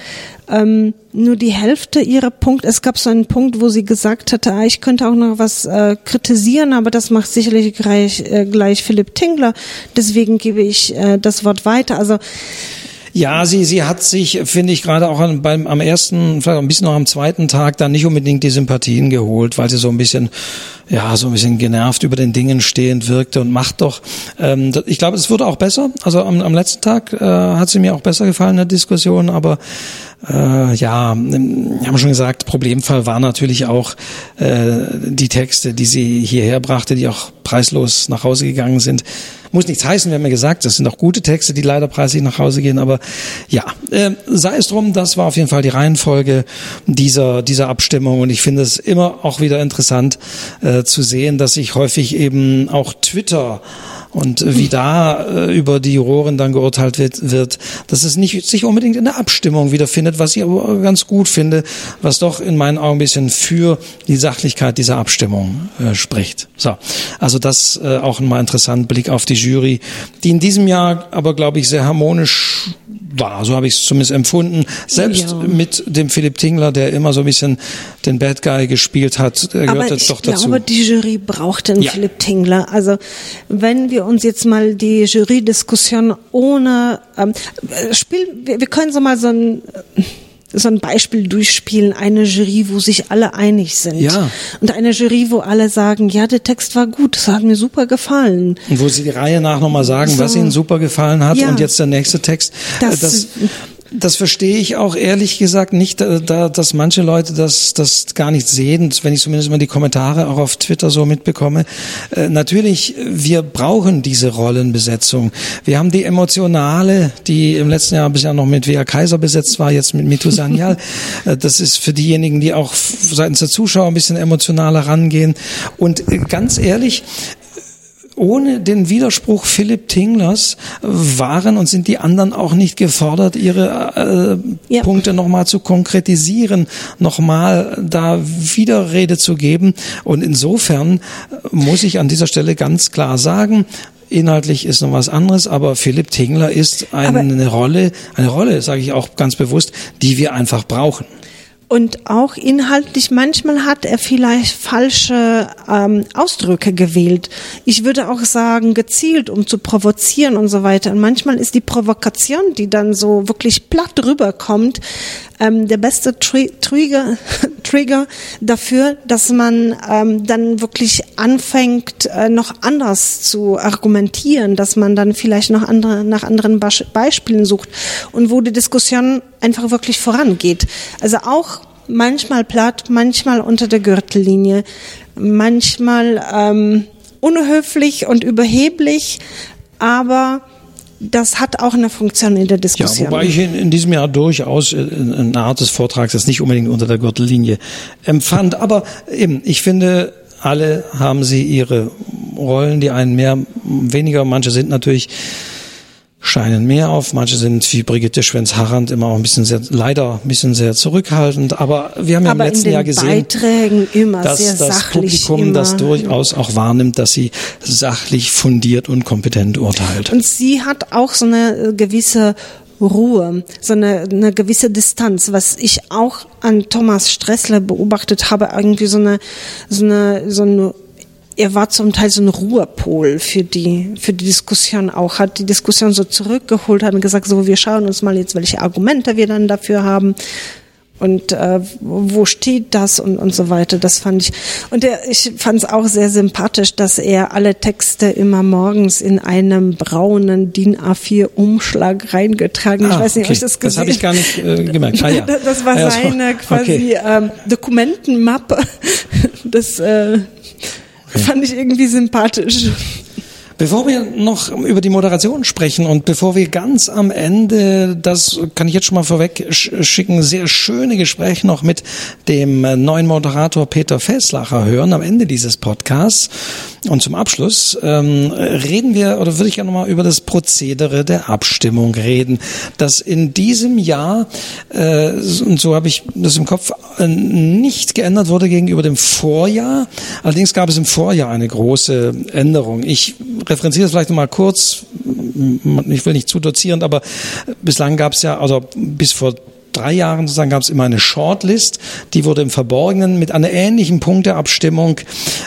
ähm, nur die Hälfte ihrer Punkte. Es gab so einen Punkt, wo sie gesagt hatte, ah, ich könnte auch noch was äh, kritisieren, aber das macht sicherlich gleich, äh, gleich Philipp Tingler. Deswegen gebe ich äh, das Wort weiter. Also ja, sie, sie hat sich, finde ich, gerade auch an, beim, am ersten, vielleicht ein bisschen noch am zweiten Tag dann nicht unbedingt die Sympathien geholt, weil sie so ein bisschen, ja, so ein bisschen genervt über den Dingen stehend wirkte und macht doch. Ähm, ich glaube, es wurde auch besser. Also am, am letzten Tag äh, hat sie mir auch besser gefallen in der Diskussion, aber äh, ja, wir haben schon gesagt, Problemfall war natürlich auch äh, die Texte, die sie hierher brachte, die auch preislos nach Hause gegangen sind muss nichts heißen, wir haben ja gesagt, das sind auch gute Texte, die leider preislich nach Hause gehen, aber ja, äh, sei es drum, das war auf jeden Fall die Reihenfolge dieser, dieser Abstimmung und ich finde es immer auch wieder interessant äh, zu sehen, dass sich häufig eben auch Twitter und wie da äh, über die Juroren dann geurteilt wird, wird, dass es nicht sich unbedingt in der Abstimmung wiederfindet, was ich aber ganz gut finde, was doch in meinen Augen ein bisschen für die Sachlichkeit dieser Abstimmung äh, spricht. So, also das äh, auch mal interessant, Blick auf die Jury, die in diesem Jahr aber, glaube ich, sehr harmonisch war, so habe ich es zumindest empfunden. Selbst ja. mit dem Philipp Tingler, der immer so ein bisschen den Bad Guy gespielt hat, gehört aber das doch dazu. Ich glaube, die Jury braucht den Ja. Philipp Tingler. Also wenn wir uns jetzt mal die Jury-Diskussion ohne ähm, äh, Spiel, wir, wir können so mal so ein so ein Beispiel durchspielen, eine Jury, wo sich alle einig sind. Ja. Und eine Jury, wo alle sagen, ja, der Text war gut, das hat mir super gefallen. Und wo sie die Reihe nach nochmal sagen, So. was ihnen super gefallen hat Ja. und jetzt der nächste Text. Das- das, das verstehe ich auch ehrlich gesagt nicht, äh, da, dass manche Leute das, das gar nicht sehen, wenn ich zumindest mal die Kommentare auch auf Twitter so mitbekomme. Äh, natürlich, wir brauchen diese Rollenbesetzung. Wir haben die emotionale, die im letzten Jahr bisher noch mit Wea Kaiser besetzt war, jetzt mit Mitu Sanyal. Äh, das ist für diejenigen, die auch seitens der Zuschauer ein bisschen emotionaler rangehen. Und äh, ganz ehrlich, ohne den Widerspruch Philipp Tinglers waren und sind die anderen auch nicht gefordert, ihre äh, Ja. Punkte nochmal zu konkretisieren, nochmal da Widerrede zu geben. Und insofern muss ich an dieser Stelle ganz klar sagen, Inhaltlich ist noch was anderes, aber Philipp Tingler ist eine Aber- Rolle, eine Rolle, sage ich auch ganz bewusst, die wir einfach brauchen. Und auch inhaltlich, manchmal hat er vielleicht falsche ähm, Ausdrücke gewählt. Ich würde auch sagen, gezielt, um zu provozieren und so weiter. Und manchmal ist die Provokation, die dann so wirklich platt rüberkommt, ähm, der beste Tri Trigger, Trigger dafür, dass man ähm, dann wirklich anfängt, äh, noch anders zu argumentieren, dass man dann vielleicht noch andere, nach anderen Beispielen sucht und wo die Diskussion einfach wirklich vorangeht. Also auch manchmal platt, manchmal unter der Gürtellinie, manchmal ähm, unhöflich und überheblich, aber das hat auch eine Funktion in der Ja, Diskussion. wobei ich in, in diesem Jahr durchaus äh, eine Art des Vortrags das nicht unbedingt unter der Gürtellinie empfand. Aber eben, ich finde, alle haben sie ihre Rollen, die einen mehr, weniger, manche sind natürlich scheinen mehr auf, manche sind wie Brigitte Schwenz-Harrand immer auch ein bisschen sehr, leider ein bisschen sehr zurückhaltend, aber wir haben ja im aber in letzten Jahr gesehen, Beiträgen immer dass sehr das. Publikum immer. das durchaus auch wahrnimmt, dass sie sachlich fundiert und kompetent urteilt. Und sie hat auch so eine äh, gewisse Ruhe, so eine, eine gewisse Distanz, was ich auch an Thomas Stressler beobachtet habe, irgendwie so eine, so eine, so eine er war zum Teil so ein Ruhepol für die, für die Diskussion auch, hat die Diskussion so zurückgeholt, hat gesagt, so, wir schauen uns mal jetzt, welche Argumente wir dann dafür haben und äh, wo steht das und, und so weiter. Das fand ich. Und er, ich fand es auch sehr sympathisch, dass er alle Texte immer morgens in einem braunen DIN A4 Umschlag reingetragen. ich Ah, weiß nicht, ob okay. ich das gesehen Das habe ich gar nicht äh, gemerkt. Ah, ja. Das, das war ja, so. seine quasi Okay. ähm, Dokumentenmappe. Das äh, fand ich irgendwie sympathisch. Bevor wir noch über die Moderation sprechen und bevor wir ganz am Ende, das kann ich jetzt schon mal vorweg sch- schicken, sehr schöne Gespräche noch mit dem neuen Moderator Peter Fesslacher hören am Ende dieses Podcasts. Und zum Abschluss ähm, reden wir, oder würde ich gerne mal über das Prozedere der Abstimmung reden, das in diesem Jahr, äh, und so habe ich das im Kopf, äh, nicht geändert wurde gegenüber dem Vorjahr. Allerdings gab es im Vorjahr eine große Änderung. Ich referenziere das vielleicht noch mal kurz. Ich will nicht zu dozierend, aber bislang gab es ja, also bis vor drei Jahren sozusagen gab es immer eine Shortlist, die wurde im Verborgenen mit einer ähnlichen Punkteabstimmung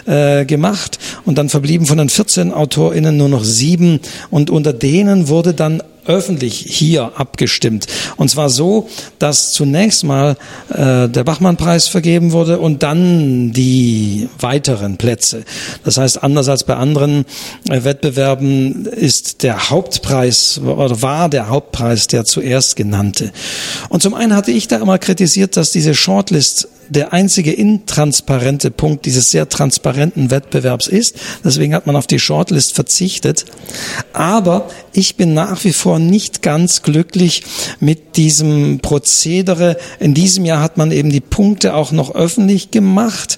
äh, gemacht und dann verblieben von den 14 AutorInnen nur noch sieben und unter denen wurde dann öffentlich hier abgestimmt. Und zwar so, dass zunächst mal äh, der Bachmann-Preis vergeben wurde und dann die weiteren Plätze. Das heißt, anders als bei anderen äh, Wettbewerben ist der Hauptpreis oder war der Hauptpreis der zuerst genannte. Und zum einen hatte ich da immer kritisiert, dass diese Shortlist der einzige intransparente Punkt dieses sehr transparenten Wettbewerbs ist. Deswegen hat man auf die Shortlist verzichtet. Aber ich bin nach wie vor nicht ganz glücklich mit diesem Prozedere. In diesem Jahr hat man eben die Punkte auch noch öffentlich gemacht,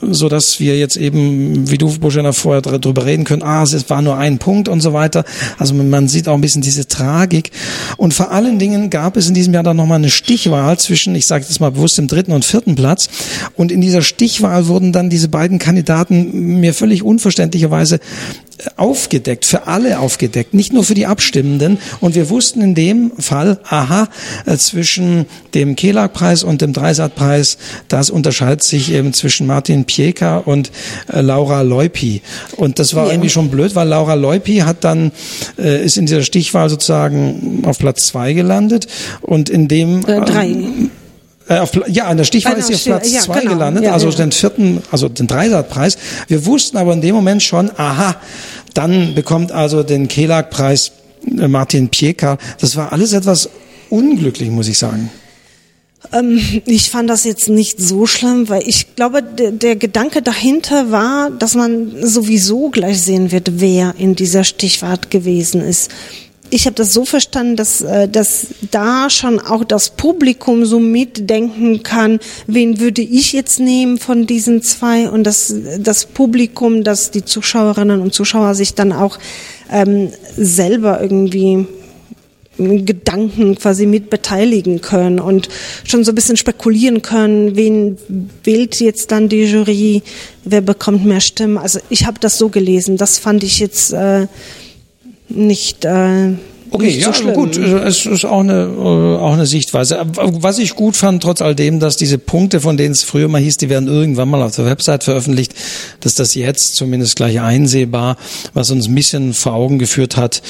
so dass wir jetzt eben, wie du, Boschena, vorher darüber reden können, ah, es war nur ein Punkt und so weiter. Also man sieht auch ein bisschen diese Tragik. Und vor allen Dingen gab es in diesem Jahr dann nochmal eine Stichwahl zwischen, ich sage jetzt mal bewusst, dem dritten und vierten Platz. Und in dieser Stichwahl wurden dann diese beiden Kandidaten mir völlig unverständlicherweise aufgedeckt, für alle aufgedeckt, nicht nur für die Abstimmenden. Und wir wussten in dem Fall, aha, äh, zwischen dem Kelag-Preis und dem Dreisat-Preis, das unterscheidet sich eben zwischen Martin Pieka und äh, Laura Leupi. Und das war ja. irgendwie schon blöd, weil Laura Leupi hat dann, äh, ist in dieser Stichwahl sozusagen auf Platz zwei gelandet und in dem... Äh, drei. Äh, auf, ja, an der Stichwahl ist sie auf Platz ja, zwei genau. gelandet, ja, also ja. den vierten, also den Dreisatpreis. Wir wussten aber in dem Moment schon, aha, dann bekommt also den Kelag-Preis äh, Martin Pieka. Das war alles etwas unglücklich, muss ich sagen. Ähm, ich fand das jetzt nicht so schlimm, weil ich glaube, der, der, Gedanke dahinter war, dass man sowieso gleich sehen wird, wer in dieser Stichwahl gewesen ist ich habe das so verstanden, dass, äh, dass da schon auch das Publikum so mitdenken kann, wen würde ich jetzt nehmen von diesen zwei und dass das Publikum, dass die Zuschauerinnen und Zuschauer sich dann auch ähm, selber irgendwie Gedanken quasi mit beteiligen können und schon so ein bisschen spekulieren können, wen wählt jetzt dann die Jury, wer bekommt mehr Stimmen. Also ich habe das so gelesen, das fand ich jetzt äh, nicht. Äh, Okay, nicht ja, so schlimm. gut, es ist auch eine, äh, auch eine Sichtweise. Was ich gut fand, trotz all dem, dass diese Punkte, von denen es früher mal hieß, die werden irgendwann mal auf der Website veröffentlicht, dass das jetzt zumindest gleich einsehbar, was uns ein bisschen vor Augen geführt hat,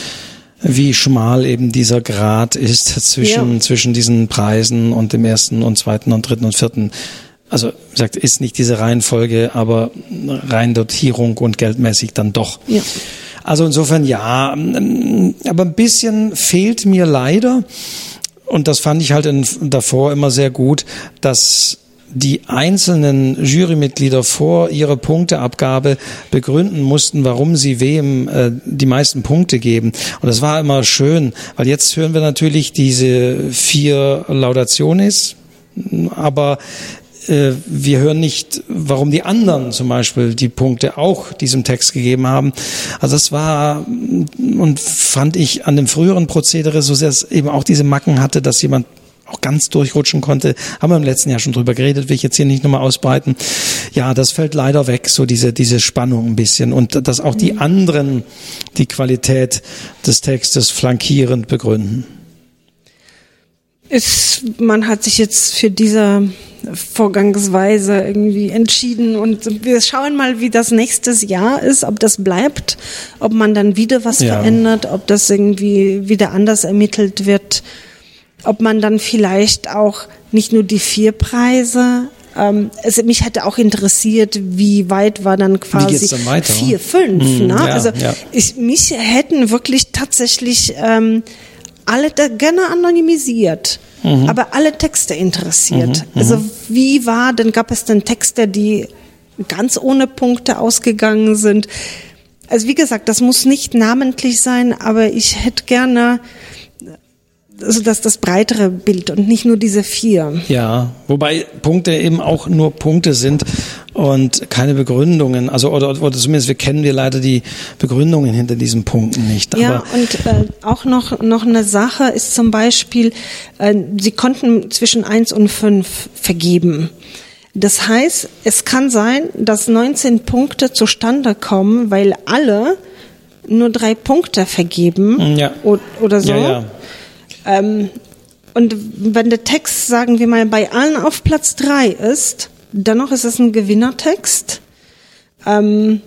wie schmal eben dieser Grad ist zwischen, ja. zwischen diesen Preisen und dem ersten und zweiten und dritten und vierten also sagt, ist nicht diese Reihenfolge, aber rein Dotierung und geldmäßig dann doch. Ja. Also insofern ja, aber ein bisschen fehlt mir leider, und das fand ich halt in, davor immer sehr gut, dass die einzelnen Jurymitglieder vor ihrer Punkteabgabe begründen mussten, warum sie wem äh, die meisten Punkte geben. Und das war immer schön, weil jetzt hören wir natürlich diese vier Laudationes, aber wir hören nicht, warum die anderen zum Beispiel die Punkte auch diesem Text gegeben haben. Also das war und fand ich an dem früheren Prozedere, so sehr es eben auch diese Macken hatte, dass jemand auch ganz durchrutschen konnte. Haben wir im letzten Jahr schon drüber geredet, will ich jetzt hier nicht nochmal ausbreiten. Ja, das fällt leider weg, so diese, diese Spannung ein bisschen. Und dass auch die anderen die Qualität des Textes flankierend begründen. Ist, man hat sich jetzt für diese Vorgangsweise irgendwie entschieden und wir schauen mal, wie das nächstes Jahr ist, ob das bleibt, ob man dann wieder was ja. verändert, ob das irgendwie wieder anders ermittelt wird, ob man dann vielleicht auch nicht nur die vier Preise ähm, also mich hätte auch interessiert, wie weit war dann quasi dann weiter, vier, fünf. Mm, ne? Ja, also ja. Ich, mich hätten wirklich tatsächlich ähm, alle gerne anonymisiert mhm. aber alle Texte interessiert. Mhm, mhm, also wie war, denn gab es denn Texte, die ganz ohne Punkte ausgegangen sind? Also wie gesagt, das muss nicht namentlich sein, aber ich hätte gerne also das, das breitere Bild und nicht nur diese vier. Ja, wobei Punkte eben auch nur Punkte sind und keine Begründungen. Also oder, oder zumindest wir kennen wir leider die Begründungen hinter diesen Punkten nicht. Ja, und äh, auch noch noch eine Sache ist zum Beispiel, äh, sie konnten zwischen eins und fünf vergeben. Das heißt, es kann sein, dass 19 Punkte zustande kommen, weil alle nur drei Punkte vergeben ja. oder so. Ja, ja. Ähm, und wenn der Text, sagen wir mal, bei allen auf Platz drei ist, dennoch ist es ein Gewinnertext. Ähm,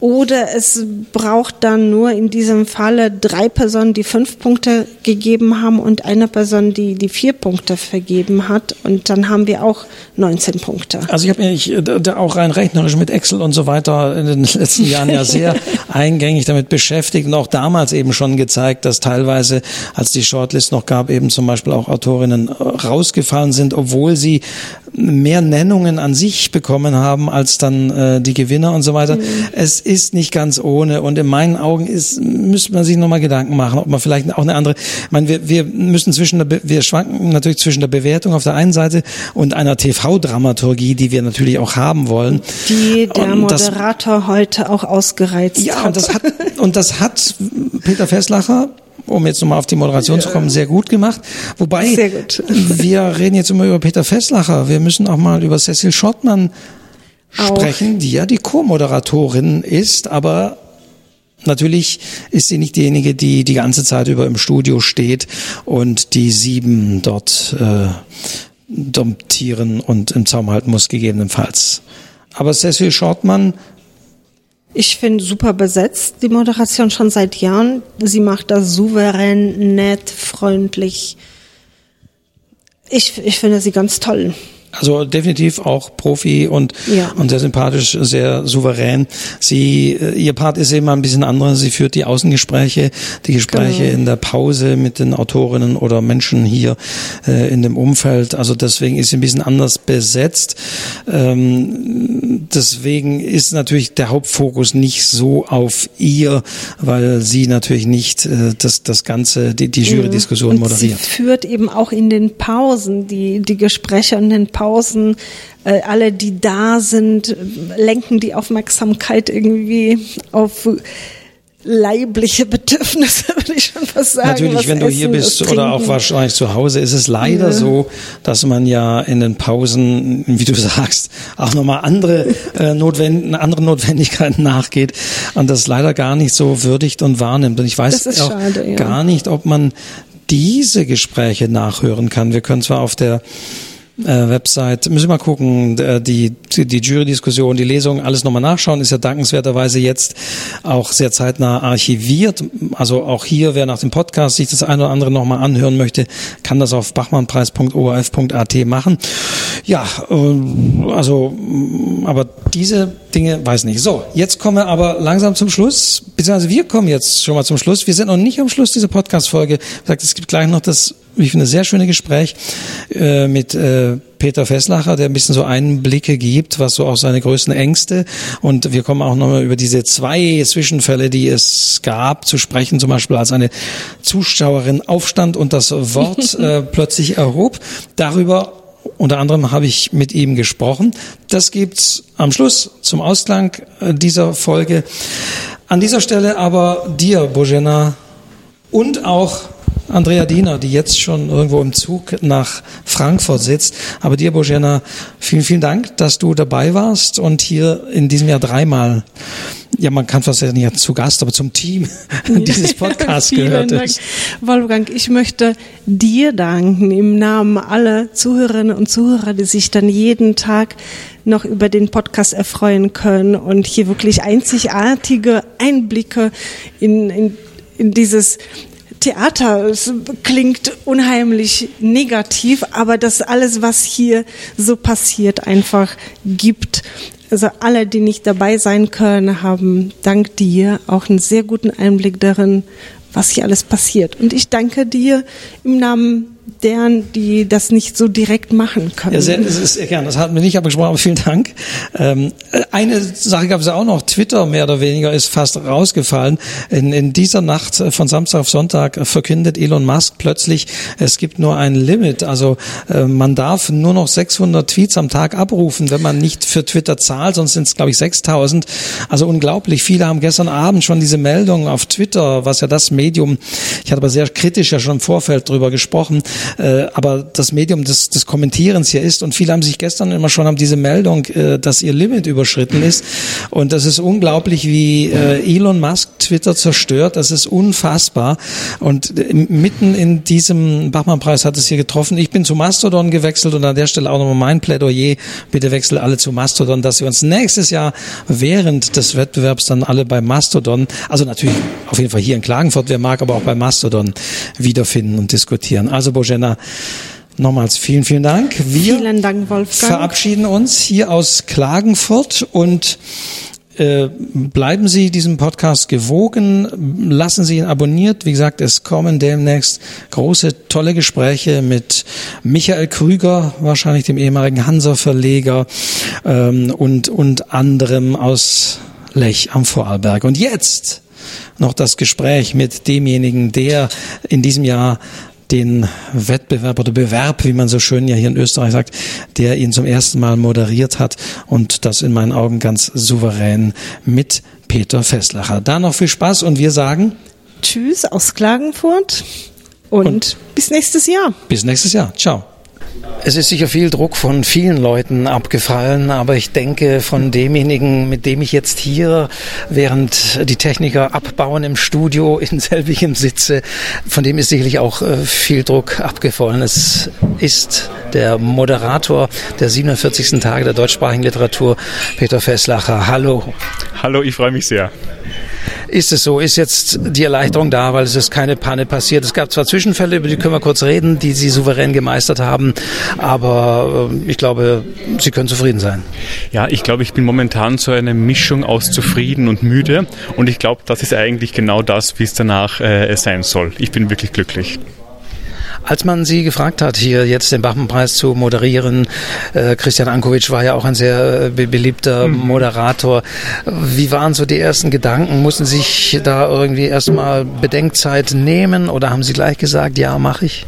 Oder es braucht dann nur in diesem Falle drei Personen, die fünf Punkte gegeben haben und eine Person, die die vier Punkte vergeben hat. Und dann haben wir auch 19 Punkte. Also ich habe mich äh, da auch rein rechnerisch mit Excel und so weiter in den letzten Jahren ja sehr eingängig damit beschäftigt und auch damals eben schon gezeigt, dass teilweise, als die Shortlist noch gab, eben zum Beispiel auch Autorinnen äh, rausgefallen sind, obwohl sie mehr Nennungen an sich bekommen haben als dann äh, die Gewinner und so weiter. Mhm. Es ist nicht ganz ohne und in meinen Augen ist, müsste man sich nochmal Gedanken machen, ob man vielleicht auch eine andere, ich meine, wir, wir müssen zwischen der, wir schwanken natürlich zwischen der Bewertung auf der einen Seite und einer TV-Dramaturgie, die wir natürlich auch haben wollen. Die der und Moderator das, heute auch ausgereizt ja, hat. Ja, und das hat, und das hat Peter Fesslacher um jetzt nochmal auf die Moderation zu kommen, sehr gut gemacht. Wobei, gut. wir reden jetzt immer über Peter Fesslacher. Wir müssen auch mal über Cecil Schottmann sprechen, die ja die Co-Moderatorin ist, aber Natürlich ist sie nicht diejenige, die die ganze Zeit über im Studio steht und die sieben dort äh, domptieren und im Zaum halten muss, gegebenenfalls. Aber Cecil Shortman ich finde super besetzt die Moderation schon seit Jahren. Sie macht das souverän, nett, freundlich. Ich, ich finde sie ganz toll. Also definitiv auch Profi und, ja. und sehr sympathisch, sehr souverän. Sie, äh, ihr Part ist immer ein bisschen anderer. Sie führt die Außengespräche, die Gespräche genau. in der Pause mit den Autorinnen oder Menschen hier äh, in dem Umfeld. Also deswegen ist sie ein bisschen anders besetzt. Ähm, deswegen ist natürlich der Hauptfokus nicht so auf ihr, weil sie natürlich nicht äh, das, das Ganze, die, die Jury-Diskussion mhm. moderiert. Sie führt eben auch in den Pausen die, die Gespräche und den Pausen, äh, alle, die da sind, lenken die Aufmerksamkeit irgendwie auf leibliche Bedürfnisse, würde ich schon fast sagen. Natürlich, wenn du hier bist oder auch wahrscheinlich zu Hause, ist es leider ja. so, dass man ja in den Pausen, wie du sagst, auch nochmal andere, äh, notwend andere Notwendigkeiten nachgeht und das leider gar nicht so würdigt und wahrnimmt. Und ich weiß auch schade, ja. gar nicht, ob man diese Gespräche nachhören kann. Wir können zwar auf der äh, Website. Müssen wir mal gucken, die, die, die Jury-Diskussion, die Lesung, alles nochmal nachschauen, ist ja dankenswerterweise jetzt auch sehr zeitnah archiviert. Also auch hier, wer nach dem Podcast sich das eine oder andere nochmal anhören möchte, kann das auf bachmannpreis.orf.at machen. Ja, äh, also, aber diese Dinge weiß nicht. So, jetzt kommen wir aber langsam zum Schluss, beziehungsweise wir kommen jetzt schon mal zum Schluss. Wir sind noch nicht am Schluss dieser Podcast-Folge. Es gibt gleich noch das ich finde, sehr schöne Gespräch äh, mit äh, Peter Fesslacher, der ein bisschen so Einblicke gibt, was so auch seine größten Ängste und wir kommen auch nochmal über diese zwei Zwischenfälle, die es gab, zu sprechen, zum Beispiel als eine Zuschauerin aufstand und das Wort äh, plötzlich erhob. Darüber unter anderem habe ich mit ihm gesprochen. Das gibt's am Schluss zum Ausklang dieser Folge. An dieser Stelle aber dir, Bojena, und auch Andrea Diener, die jetzt schon irgendwo im Zug nach Frankfurt sitzt. Aber dir, Bojena, vielen, vielen Dank, dass du dabei warst und hier in diesem Jahr dreimal, ja, man kann fast ja nicht zu Gast, aber zum Team dieses Podcasts gehört ist. Wolfgang, ich möchte dir danken im Namen aller Zuhörerinnen und Zuhörer, die sich dann jeden Tag noch über den Podcast erfreuen können und hier wirklich einzigartige Einblicke in, in in dieses Theater. Es klingt unheimlich negativ, aber das alles, was hier so passiert, einfach gibt. Also alle, die nicht dabei sein können, haben dank dir auch einen sehr guten Einblick darin, was hier alles passiert. Und ich danke dir im Namen deren, die das nicht so direkt machen können. Ja, sehr, das ist gern. Das hatten wir nicht abgesprochen, aber vielen Dank. Ähm, eine Sache gab es ja auch noch. Twitter mehr oder weniger ist fast rausgefallen. In, in dieser Nacht von Samstag auf Sonntag verkündet Elon Musk plötzlich, es gibt nur ein Limit. Also äh, man darf nur noch 600 Tweets am Tag abrufen, wenn man nicht für Twitter zahlt. Sonst sind es, glaube ich, 6000. Also unglaublich. Viele haben gestern Abend schon diese Meldung auf Twitter, was ja das Medium, ich hatte aber sehr kritisch ja schon im Vorfeld drüber gesprochen, äh, aber das Medium des, des Kommentierens hier ist und viele haben sich gestern immer schon haben diese Meldung, äh, dass ihr Limit überschritten ist und das ist unglaublich, wie äh, Elon Musk Twitter zerstört, das ist unfassbar und äh, mitten in diesem Bachmann-Preis hat es hier getroffen. Ich bin zu Mastodon gewechselt und an der Stelle auch nochmal mein Plädoyer, bitte wechselt alle zu Mastodon, dass wir uns nächstes Jahr während des Wettbewerbs dann alle bei Mastodon, also natürlich auf jeden Fall hier in Klagenfurt, wer mag, aber auch bei Mastodon wiederfinden und diskutieren. Also Bojena, Nochmals vielen, vielen Dank. Wir vielen Dank, Wolfgang. verabschieden uns hier aus Klagenfurt und äh, bleiben Sie diesem Podcast gewogen, lassen Sie ihn abonniert. Wie gesagt, es kommen demnächst große, tolle Gespräche mit Michael Krüger, wahrscheinlich dem ehemaligen Hansa-Verleger ähm, und, und anderem aus Lech am Vorarlberg. Und jetzt noch das Gespräch mit demjenigen, der in diesem Jahr den Wettbewerb oder Bewerb, wie man so schön ja hier in Österreich sagt, der ihn zum ersten Mal moderiert hat und das in meinen Augen ganz souverän mit Peter Fesslacher. Da noch viel Spaß und wir sagen Tschüss aus Klagenfurt und, und bis nächstes Jahr. Bis nächstes Jahr. Ciao. Es ist sicher viel Druck von vielen Leuten abgefallen, aber ich denke von demjenigen, mit dem ich jetzt hier, während die Techniker abbauen im Studio in selbigem sitze, von dem ist sicherlich auch äh, viel Druck abgefallen. Es ist der Moderator der 47. Tage der deutschsprachigen Literatur, Peter Fesslacher. Hallo. Hallo, ich freue mich sehr ist es so, ist jetzt die Erleichterung da, weil es ist keine Panne passiert. Es gab zwar Zwischenfälle, über die können wir kurz reden, die Sie souverän gemeistert haben, aber äh, ich glaube, Sie können zufrieden sein. Ja, ich glaube, ich bin momentan so eine Mischung aus zufrieden und müde und ich glaube, das ist eigentlich genau das, wie es danach äh, sein soll. Ich bin wirklich glücklich. Als man Sie gefragt hat, hier jetzt den Bachmann-Preis zu moderieren, äh, Christian Ankovic war ja auch ein sehr äh, beliebter mhm. Moderator. Wie waren so die ersten Gedanken? Mussten Sie sich da irgendwie erstmal Bedenkzeit nehmen oder haben Sie gleich gesagt, ja, mache ich?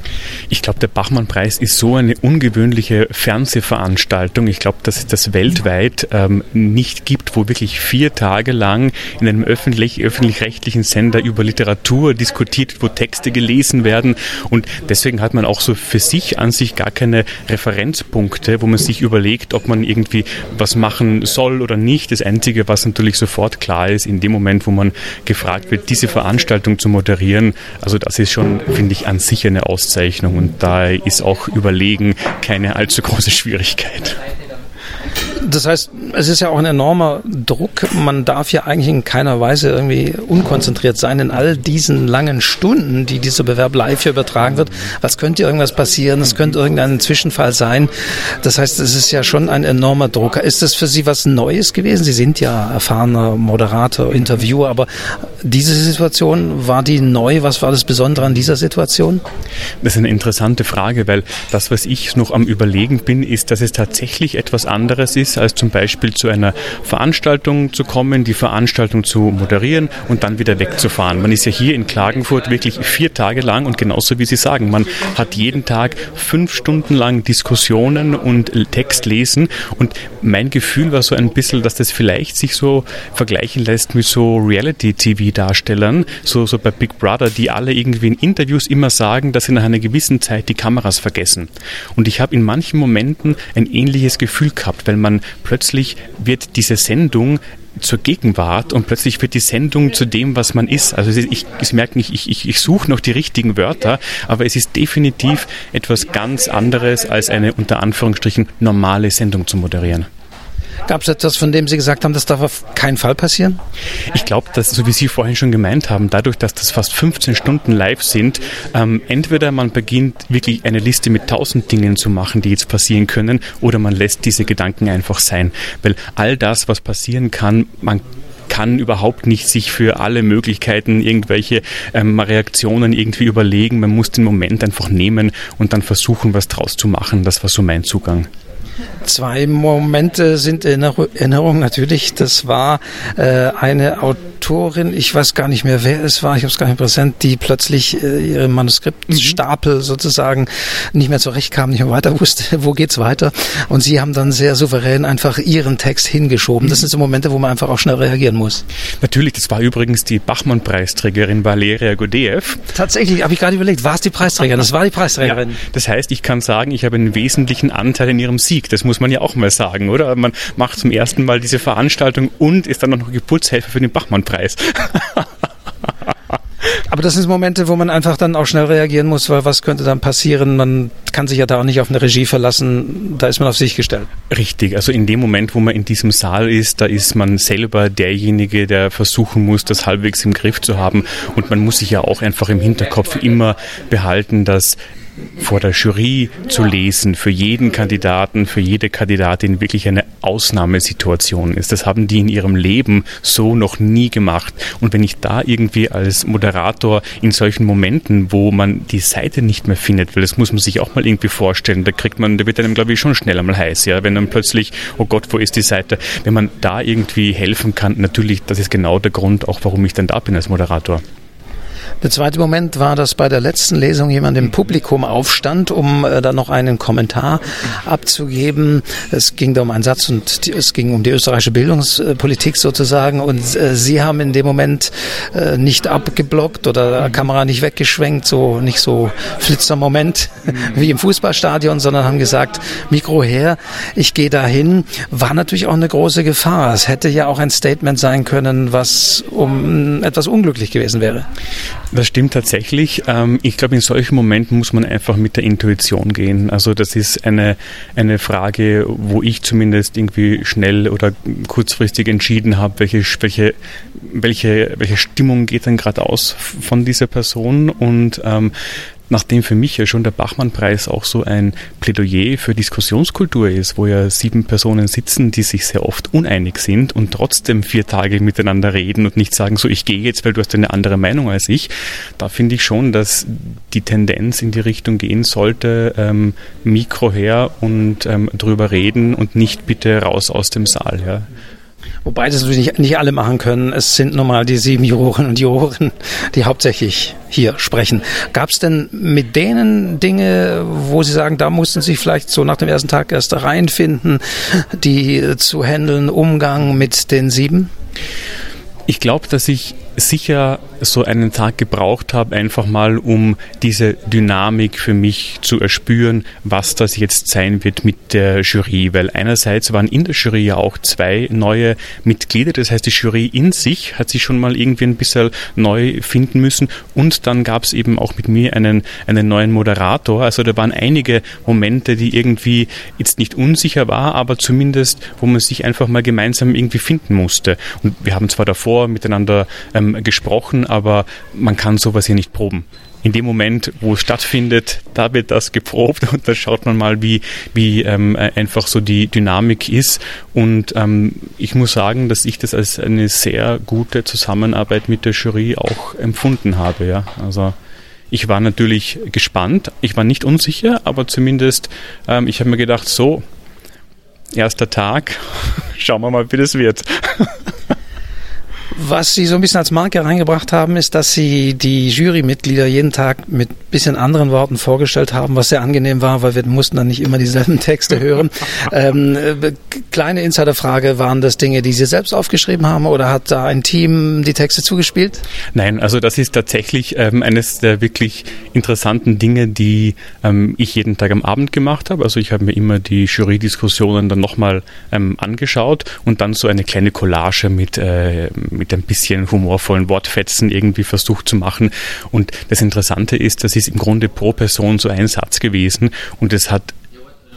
Ich glaube, der Bachmann-Preis ist so eine ungewöhnliche Fernsehveranstaltung. Ich glaube, dass es das weltweit ähm, nicht gibt, wo wirklich vier Tage lang in einem öffentlich, öffentlich-rechtlichen Sender über Literatur diskutiert, wo Texte gelesen werden und deswegen deswegen hat man auch so für sich an sich gar keine Referenzpunkte, wo man sich überlegt, ob man irgendwie was machen soll oder nicht. Das Einzige, was natürlich sofort klar ist, in dem Moment, wo man gefragt wird, diese Veranstaltung zu moderieren, also das ist schon, finde ich, an sich eine Auszeichnung und da ist auch Überlegen keine allzu große Schwierigkeit. Das heißt, es ist ja auch ein enormer Druck. Man darf ja eigentlich in keiner Weise irgendwie unkonzentriert sein in all diesen langen Stunden, die dieser Bewerb live hier übertragen wird. Was könnte irgendwas passieren? Es könnte irgendein Zwischenfall sein. Das heißt, es ist ja schon ein enormer Druck. Ist das für Sie was Neues gewesen? Sie sind ja erfahrener Moderator, Interviewer, aber diese Situation, war die neu? Was war das Besondere an dieser Situation? Das ist eine interessante Frage, weil das, was ich noch am Überlegen bin, ist, dass es tatsächlich etwas anderes ist, als zum Beispiel zu einer Veranstaltung zu kommen, die Veranstaltung zu moderieren und dann wieder wegzufahren. Man ist ja hier in Klagenfurt wirklich vier Tage lang und genauso wie Sie sagen, man hat jeden Tag fünf Stunden lang Diskussionen und Text lesen und mein Gefühl war so ein bisschen, dass das vielleicht sich so vergleichen lässt mit so Reality-TV-Darstellern, so, so bei Big Brother, die alle irgendwie in Interviews immer sagen, dass sie nach einer gewissen Zeit die Kameras vergessen. Und ich habe in manchen Momenten ein ähnliches Gefühl gehabt, weil man plötzlich wird diese Sendung zur Gegenwart und plötzlich wird die Sendung zu dem, was man ist. Also ich, ich merke nicht, ich, ich, ich suche noch die richtigen Wörter, aber es ist definitiv etwas ganz anderes als eine unter Anführungsstrichen normale Sendung zu moderieren. Gab es etwas, von dem Sie gesagt haben, das darf auf keinen Fall passieren? Ich glaube, dass, so wie Sie vorhin schon gemeint haben, dadurch, dass das fast 15 Stunden live sind, ähm, entweder man beginnt wirklich eine Liste mit tausend Dingen zu machen, die jetzt passieren können, oder man lässt diese Gedanken einfach sein. Weil all das, was passieren kann, man kann überhaupt nicht sich für alle Möglichkeiten irgendwelche ähm, Reaktionen irgendwie überlegen. Man muss den Moment einfach nehmen und dann versuchen, was draus zu machen. Das war so mein Zugang. Zwei Momente sind in Erinnerung natürlich. Das war äh, eine Autorin, ich weiß gar nicht mehr, wer es war, ich habe es gar nicht präsent, die plötzlich äh, ihre Manuskriptstapel mhm. sozusagen nicht mehr zurechtkam, nicht mehr weiter wusste, wo geht's weiter. Und sie haben dann sehr souverän einfach ihren Text hingeschoben. Das sind so Momente, wo man einfach auch schnell reagieren muss. Natürlich, das war übrigens die Bachmann-Preisträgerin Valeria Godeev. Tatsächlich, habe ich gerade überlegt, war es die Preisträgerin? Das war die Preisträgerin. Ja, das heißt, ich kann sagen, ich habe einen wesentlichen Anteil in ihrem Sieg. Das muss man ja auch mal sagen, oder? Man macht zum ersten Mal diese Veranstaltung und ist dann noch Geburtshelfer für den Bachmann-Preis. Aber das sind Momente, wo man einfach dann auch schnell reagieren muss, weil was könnte dann passieren? Man kann sich ja da auch nicht auf eine Regie verlassen, da ist man auf sich gestellt. Richtig, also in dem Moment, wo man in diesem Saal ist, da ist man selber derjenige, der versuchen muss, das halbwegs im Griff zu haben. Und man muss sich ja auch einfach im Hinterkopf immer behalten, dass vor der Jury zu lesen für jeden Kandidaten, für jede Kandidatin wirklich eine Ausnahmesituation ist. Das haben die in ihrem Leben so noch nie gemacht. Und wenn ich da irgendwie als Moderator in solchen Momenten, wo man die Seite nicht mehr findet, weil das muss man sich auch mal irgendwie vorstellen, da kriegt man, da wird einem glaube ich schon schnell einmal heiß, ja, wenn dann plötzlich, oh Gott, wo ist die Seite? Wenn man da irgendwie helfen kann, natürlich, das ist genau der Grund auch, warum ich dann da bin als Moderator. Der zweite Moment war, dass bei der letzten Lesung jemand im Publikum aufstand, um äh, dann noch einen Kommentar abzugeben. Es ging da um einen Satz und die, es ging um die österreichische Bildungspolitik sozusagen. Und äh, Sie haben in dem Moment äh, nicht abgeblockt oder Kamera nicht weggeschwenkt, so nicht so flitzer Moment wie im Fußballstadion, sondern haben gesagt, Mikro her, ich gehe dahin. War natürlich auch eine große Gefahr. Es hätte ja auch ein Statement sein können, was um etwas unglücklich gewesen wäre. Das stimmt tatsächlich. Ähm, ich glaube, in solchen Momenten muss man einfach mit der Intuition gehen. Also das ist eine, eine Frage, wo ich zumindest irgendwie schnell oder kurzfristig entschieden habe, welche, welche, welche, welche Stimmung geht dann gerade aus von dieser Person und ähm, nachdem für mich ja schon der Bachmann-Preis auch so ein Plädoyer für Diskussionskultur ist, wo ja sieben Personen sitzen, die sich sehr oft uneinig sind und trotzdem vier Tage miteinander reden und nicht sagen, so ich gehe jetzt, weil du hast eine andere Meinung als ich, da finde ich schon, dass die Tendenz in die Richtung gehen sollte, ähm, Mikro her und ähm, drüber reden und nicht bitte raus aus dem Saal. Ja. Wobei das natürlich nicht, nicht alle machen können. Es sind nun mal die sieben Juroren und Juroren, die hauptsächlich hier sprechen. Gab es denn mit denen Dinge, wo Sie sagen, da mussten Sie vielleicht so nach dem ersten Tag erst reinfinden, die zu handeln, Umgang mit den sieben? Ich glaube, dass ich sicher so einen Tag gebraucht habe, einfach mal um diese Dynamik für mich zu erspüren, was das jetzt sein wird mit der Jury. Weil einerseits waren in der Jury ja auch zwei neue Mitglieder, das heißt die Jury in sich hat sich schon mal irgendwie ein bisschen neu finden müssen und dann gab es eben auch mit mir einen, einen neuen Moderator. Also da waren einige Momente, die irgendwie jetzt nicht unsicher war, aber zumindest, wo man sich einfach mal gemeinsam irgendwie finden musste. Und wir haben zwar davor miteinander ähm, gesprochen, aber man kann sowas hier nicht proben in dem Moment, wo es stattfindet, da wird das geprobt und da schaut man mal, wie, wie ähm, einfach so die Dynamik ist. Und ähm, ich muss sagen, dass ich das als eine sehr gute Zusammenarbeit mit der Jury auch empfunden habe. Ja? Also ich war natürlich gespannt, ich war nicht unsicher, aber zumindest, ähm, ich habe mir gedacht, so, erster Tag, schauen wir mal, wie das wird. Was Sie so ein bisschen als Marke reingebracht haben, ist, dass Sie die Jurymitglieder jeden Tag mit bisschen anderen Worten vorgestellt haben, was sehr angenehm war, weil wir mussten dann nicht immer dieselben Texte hören. ähm, äh, kleine Insiderfrage, waren das Dinge, die Sie selbst aufgeschrieben haben oder hat da ein Team die Texte zugespielt? Nein, also das ist tatsächlich ähm, eines der wirklich interessanten Dinge, die ähm, ich jeden Tag am Abend gemacht habe. Also ich habe mir immer die Jury-Diskussionen dann nochmal ähm, angeschaut und dann so eine kleine Collage mit äh, mit ein bisschen humorvollen Wortfetzen irgendwie versucht zu machen. Und das Interessante ist, das ist im Grunde pro Person so ein Satz gewesen und es hat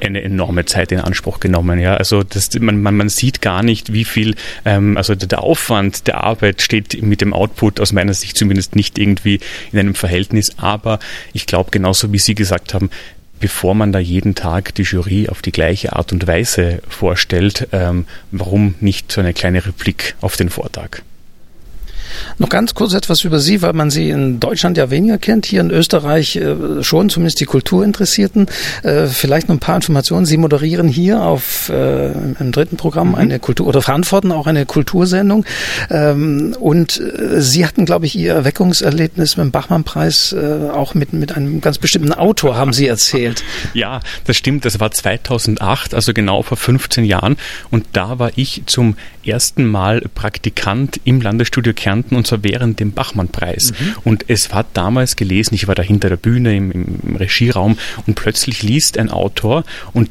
eine enorme Zeit in Anspruch genommen. Ja, also das, man, man, man sieht gar nicht, wie viel, ähm, also der Aufwand der Arbeit steht mit dem Output aus meiner Sicht zumindest nicht irgendwie in einem Verhältnis. Aber ich glaube, genauso wie Sie gesagt haben, bevor man da jeden Tag die Jury auf die gleiche Art und Weise vorstellt, ähm, warum nicht so eine kleine Replik auf den Vortag? Noch ganz kurz etwas über Sie, weil man Sie in Deutschland ja weniger kennt, hier in Österreich äh, schon, zumindest die Kulturinteressierten. Äh, vielleicht noch ein paar Informationen. Sie moderieren hier auf äh, im dritten Programm mhm. eine Kultur oder verantworten auch eine Kultursendung. Ähm, und Sie hatten, glaube ich, Ihr Erweckungserlebnis mit dem Bachmann-Preis auch mit, mit einem ganz bestimmten Autor, haben Sie erzählt. Ja, das stimmt. Das war 2008, also genau vor 15 Jahren. Und da war ich zum ersten Mal Praktikant im Landesstudio Kärnten und zwar während dem Bachmann-Preis. Mhm. Und es war damals gelesen, ich war da hinter der Bühne im, im Regieraum und plötzlich liest ein Autor und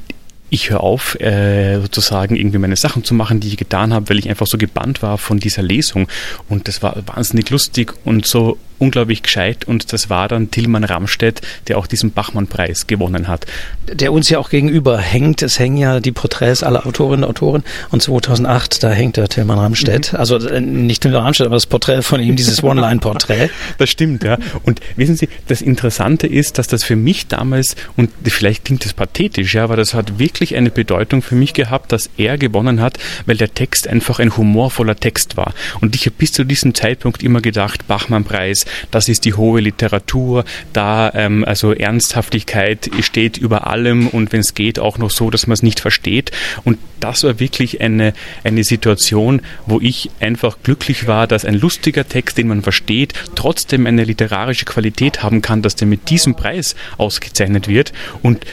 ich höre auf, äh, sozusagen irgendwie meine Sachen zu machen, die ich getan habe, weil ich einfach so gebannt war von dieser Lesung. Und das war wahnsinnig lustig und so unglaublich gescheit und das war dann Tilman Ramstedt, der auch diesen Bachmann-Preis gewonnen hat. Der uns ja auch gegenüber hängt. Es hängen ja die Porträts aller Autorinnen und Autoren und 2008, da hängt der Tilman Ramstedt. Mhm. Also äh, nicht Tilman Ramstedt, aber das Porträt von ihm, dieses One-Line-Porträt. das stimmt, ja. Und wissen Sie, das Interessante ist, dass das für mich damals, und vielleicht klingt das pathetisch, ja, aber das hat wirklich eine Bedeutung für mich gehabt, dass er gewonnen hat, weil der Text einfach ein humorvoller Text war. Und ich habe bis zu diesem Zeitpunkt immer gedacht, Bachmann-Preis, das ist die hohe Literatur, da ähm, also Ernsthaftigkeit steht über allem und wenn es geht auch noch so, dass man es nicht versteht. Und das war wirklich eine, eine Situation, wo ich einfach glücklich war, dass ein lustiger Text, den man versteht, trotzdem eine literarische Qualität haben kann, dass der mit diesem Preis ausgezeichnet wird. Und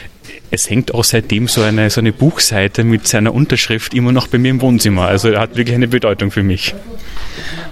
es hängt auch seitdem so eine, so eine Buchseite mit seiner Unterschrift immer noch bei mir im Wohnzimmer. Also er hat wirklich eine Bedeutung für mich.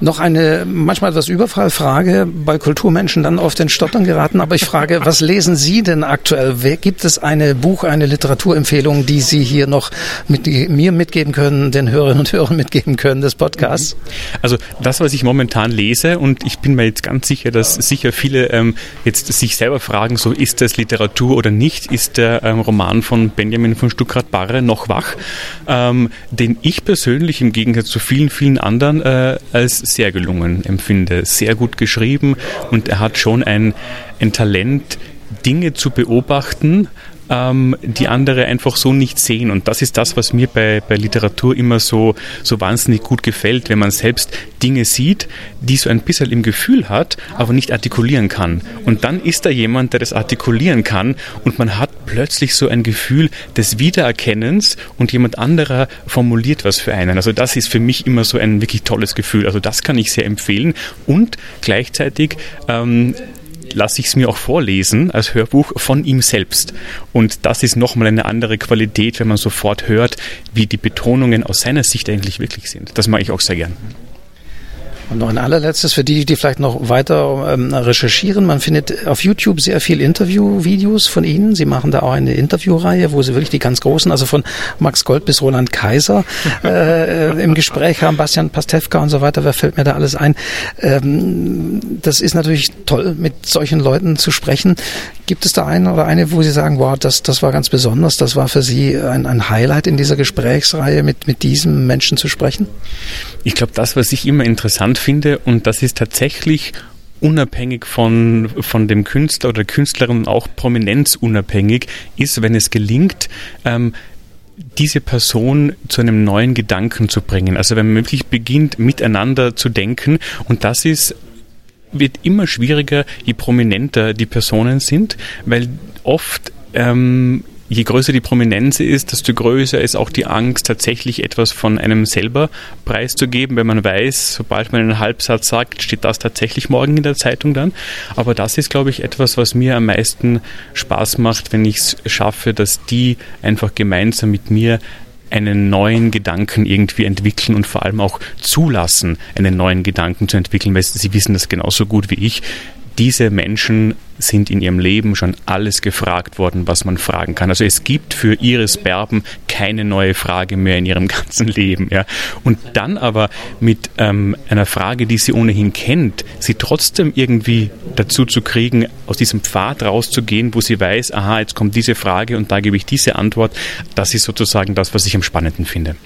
Noch eine manchmal etwas Überfallfrage, bei Kulturmenschen dann oft in Stottern geraten, aber ich frage, was lesen Sie denn aktuell? Gibt es eine Buch-, eine Literaturempfehlung, die Sie hier noch mit mir mitgeben können, den Hörerinnen und Hörern mitgeben können des Podcasts? Also das, was ich momentan lese, und ich bin mir jetzt ganz sicher, dass sicher viele ähm, jetzt sich selber fragen, so ist das Literatur oder nicht, ist der ähm, Roman von Benjamin von Stuckrad-Barre noch wach, ähm, den ich persönlich im Gegensatz zu vielen, vielen anderen äh, als sehr gelungen empfinde. Sehr gut geschrieben und er hat schon ein, ein Talent, Dinge zu beobachten, ähm, die andere einfach so nicht sehen. Und das ist das, was mir bei, bei Literatur immer so, so wahnsinnig gut gefällt, wenn man selbst Dinge sieht, die so ein bisschen im Gefühl hat, aber nicht artikulieren kann. Und dann ist da jemand, der das artikulieren kann und man hat plötzlich so ein Gefühl des Wiedererkennens und jemand anderer formuliert was für einen. Also das ist für mich immer so ein wirklich tolles Gefühl. Also das kann ich sehr empfehlen und gleichzeitig ähm, lasse ich es mir auch vorlesen als Hörbuch von ihm selbst. Und das ist nochmal eine andere Qualität, wenn man sofort hört, wie die Betonungen aus seiner Sicht eigentlich wirklich sind. Das mache ich auch sehr gern. Und noch ein allerletztes für die, die vielleicht noch weiter ähm, recherchieren. Man findet auf YouTube sehr viel Interviewvideos von Ihnen. Sie machen da auch eine Interviewreihe, wo Sie wirklich die ganz großen, also von Max Gold bis Roland Kaiser äh, im Gespräch haben, Bastian Pastewka und so weiter. Wer fällt mir da alles ein? Ähm, das ist natürlich toll, mit solchen Leuten zu sprechen. Gibt es da einen oder eine, wo Sie sagen, wow, das, das war ganz besonders, das war für Sie ein, ein Highlight in dieser Gesprächsreihe, mit, mit diesem Menschen zu sprechen? Ich glaube, das, was ich immer interessant finde, und das ist tatsächlich unabhängig von, von dem Künstler oder Künstlerin auch prominenzunabhängig ist, wenn es gelingt, ähm, diese Person zu einem neuen Gedanken zu bringen. Also wenn man wirklich beginnt, miteinander zu denken und das ist wird immer schwieriger, je prominenter die Personen sind, weil oft ähm, je größer die Prominenz ist, desto größer ist auch die Angst, tatsächlich etwas von einem selber preiszugeben, wenn man weiß, sobald man einen Halbsatz sagt, steht das tatsächlich morgen in der Zeitung dann. Aber das ist, glaube ich, etwas, was mir am meisten Spaß macht, wenn ich es schaffe, dass die einfach gemeinsam mit mir einen neuen Gedanken irgendwie entwickeln und vor allem auch zulassen, einen neuen Gedanken zu entwickeln, weil sie wissen das genauso gut wie ich. Diese Menschen sind in ihrem Leben schon alles gefragt worden, was man fragen kann. Also es gibt für Iris Berben keine neue Frage mehr in ihrem ganzen Leben. Ja. Und dann aber mit ähm, einer Frage, die sie ohnehin kennt, sie trotzdem irgendwie dazu zu kriegen, aus diesem Pfad rauszugehen, wo sie weiß, aha, jetzt kommt diese Frage und da gebe ich diese Antwort, das ist sozusagen das, was ich am spannenden finde.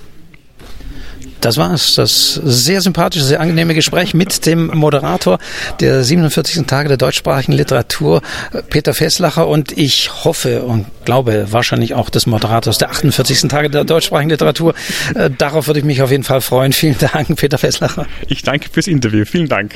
Das war's. Das sehr sympathische, sehr angenehme Gespräch mit dem Moderator der 47. Tage der deutschsprachigen Literatur, Peter Fesslacher. Und ich hoffe und glaube wahrscheinlich auch des Moderators der 48. Tage der deutschsprachigen Literatur. Äh, darauf würde ich mich auf jeden Fall freuen. Vielen Dank, Peter Fesslacher. Ich danke fürs Interview. Vielen Dank.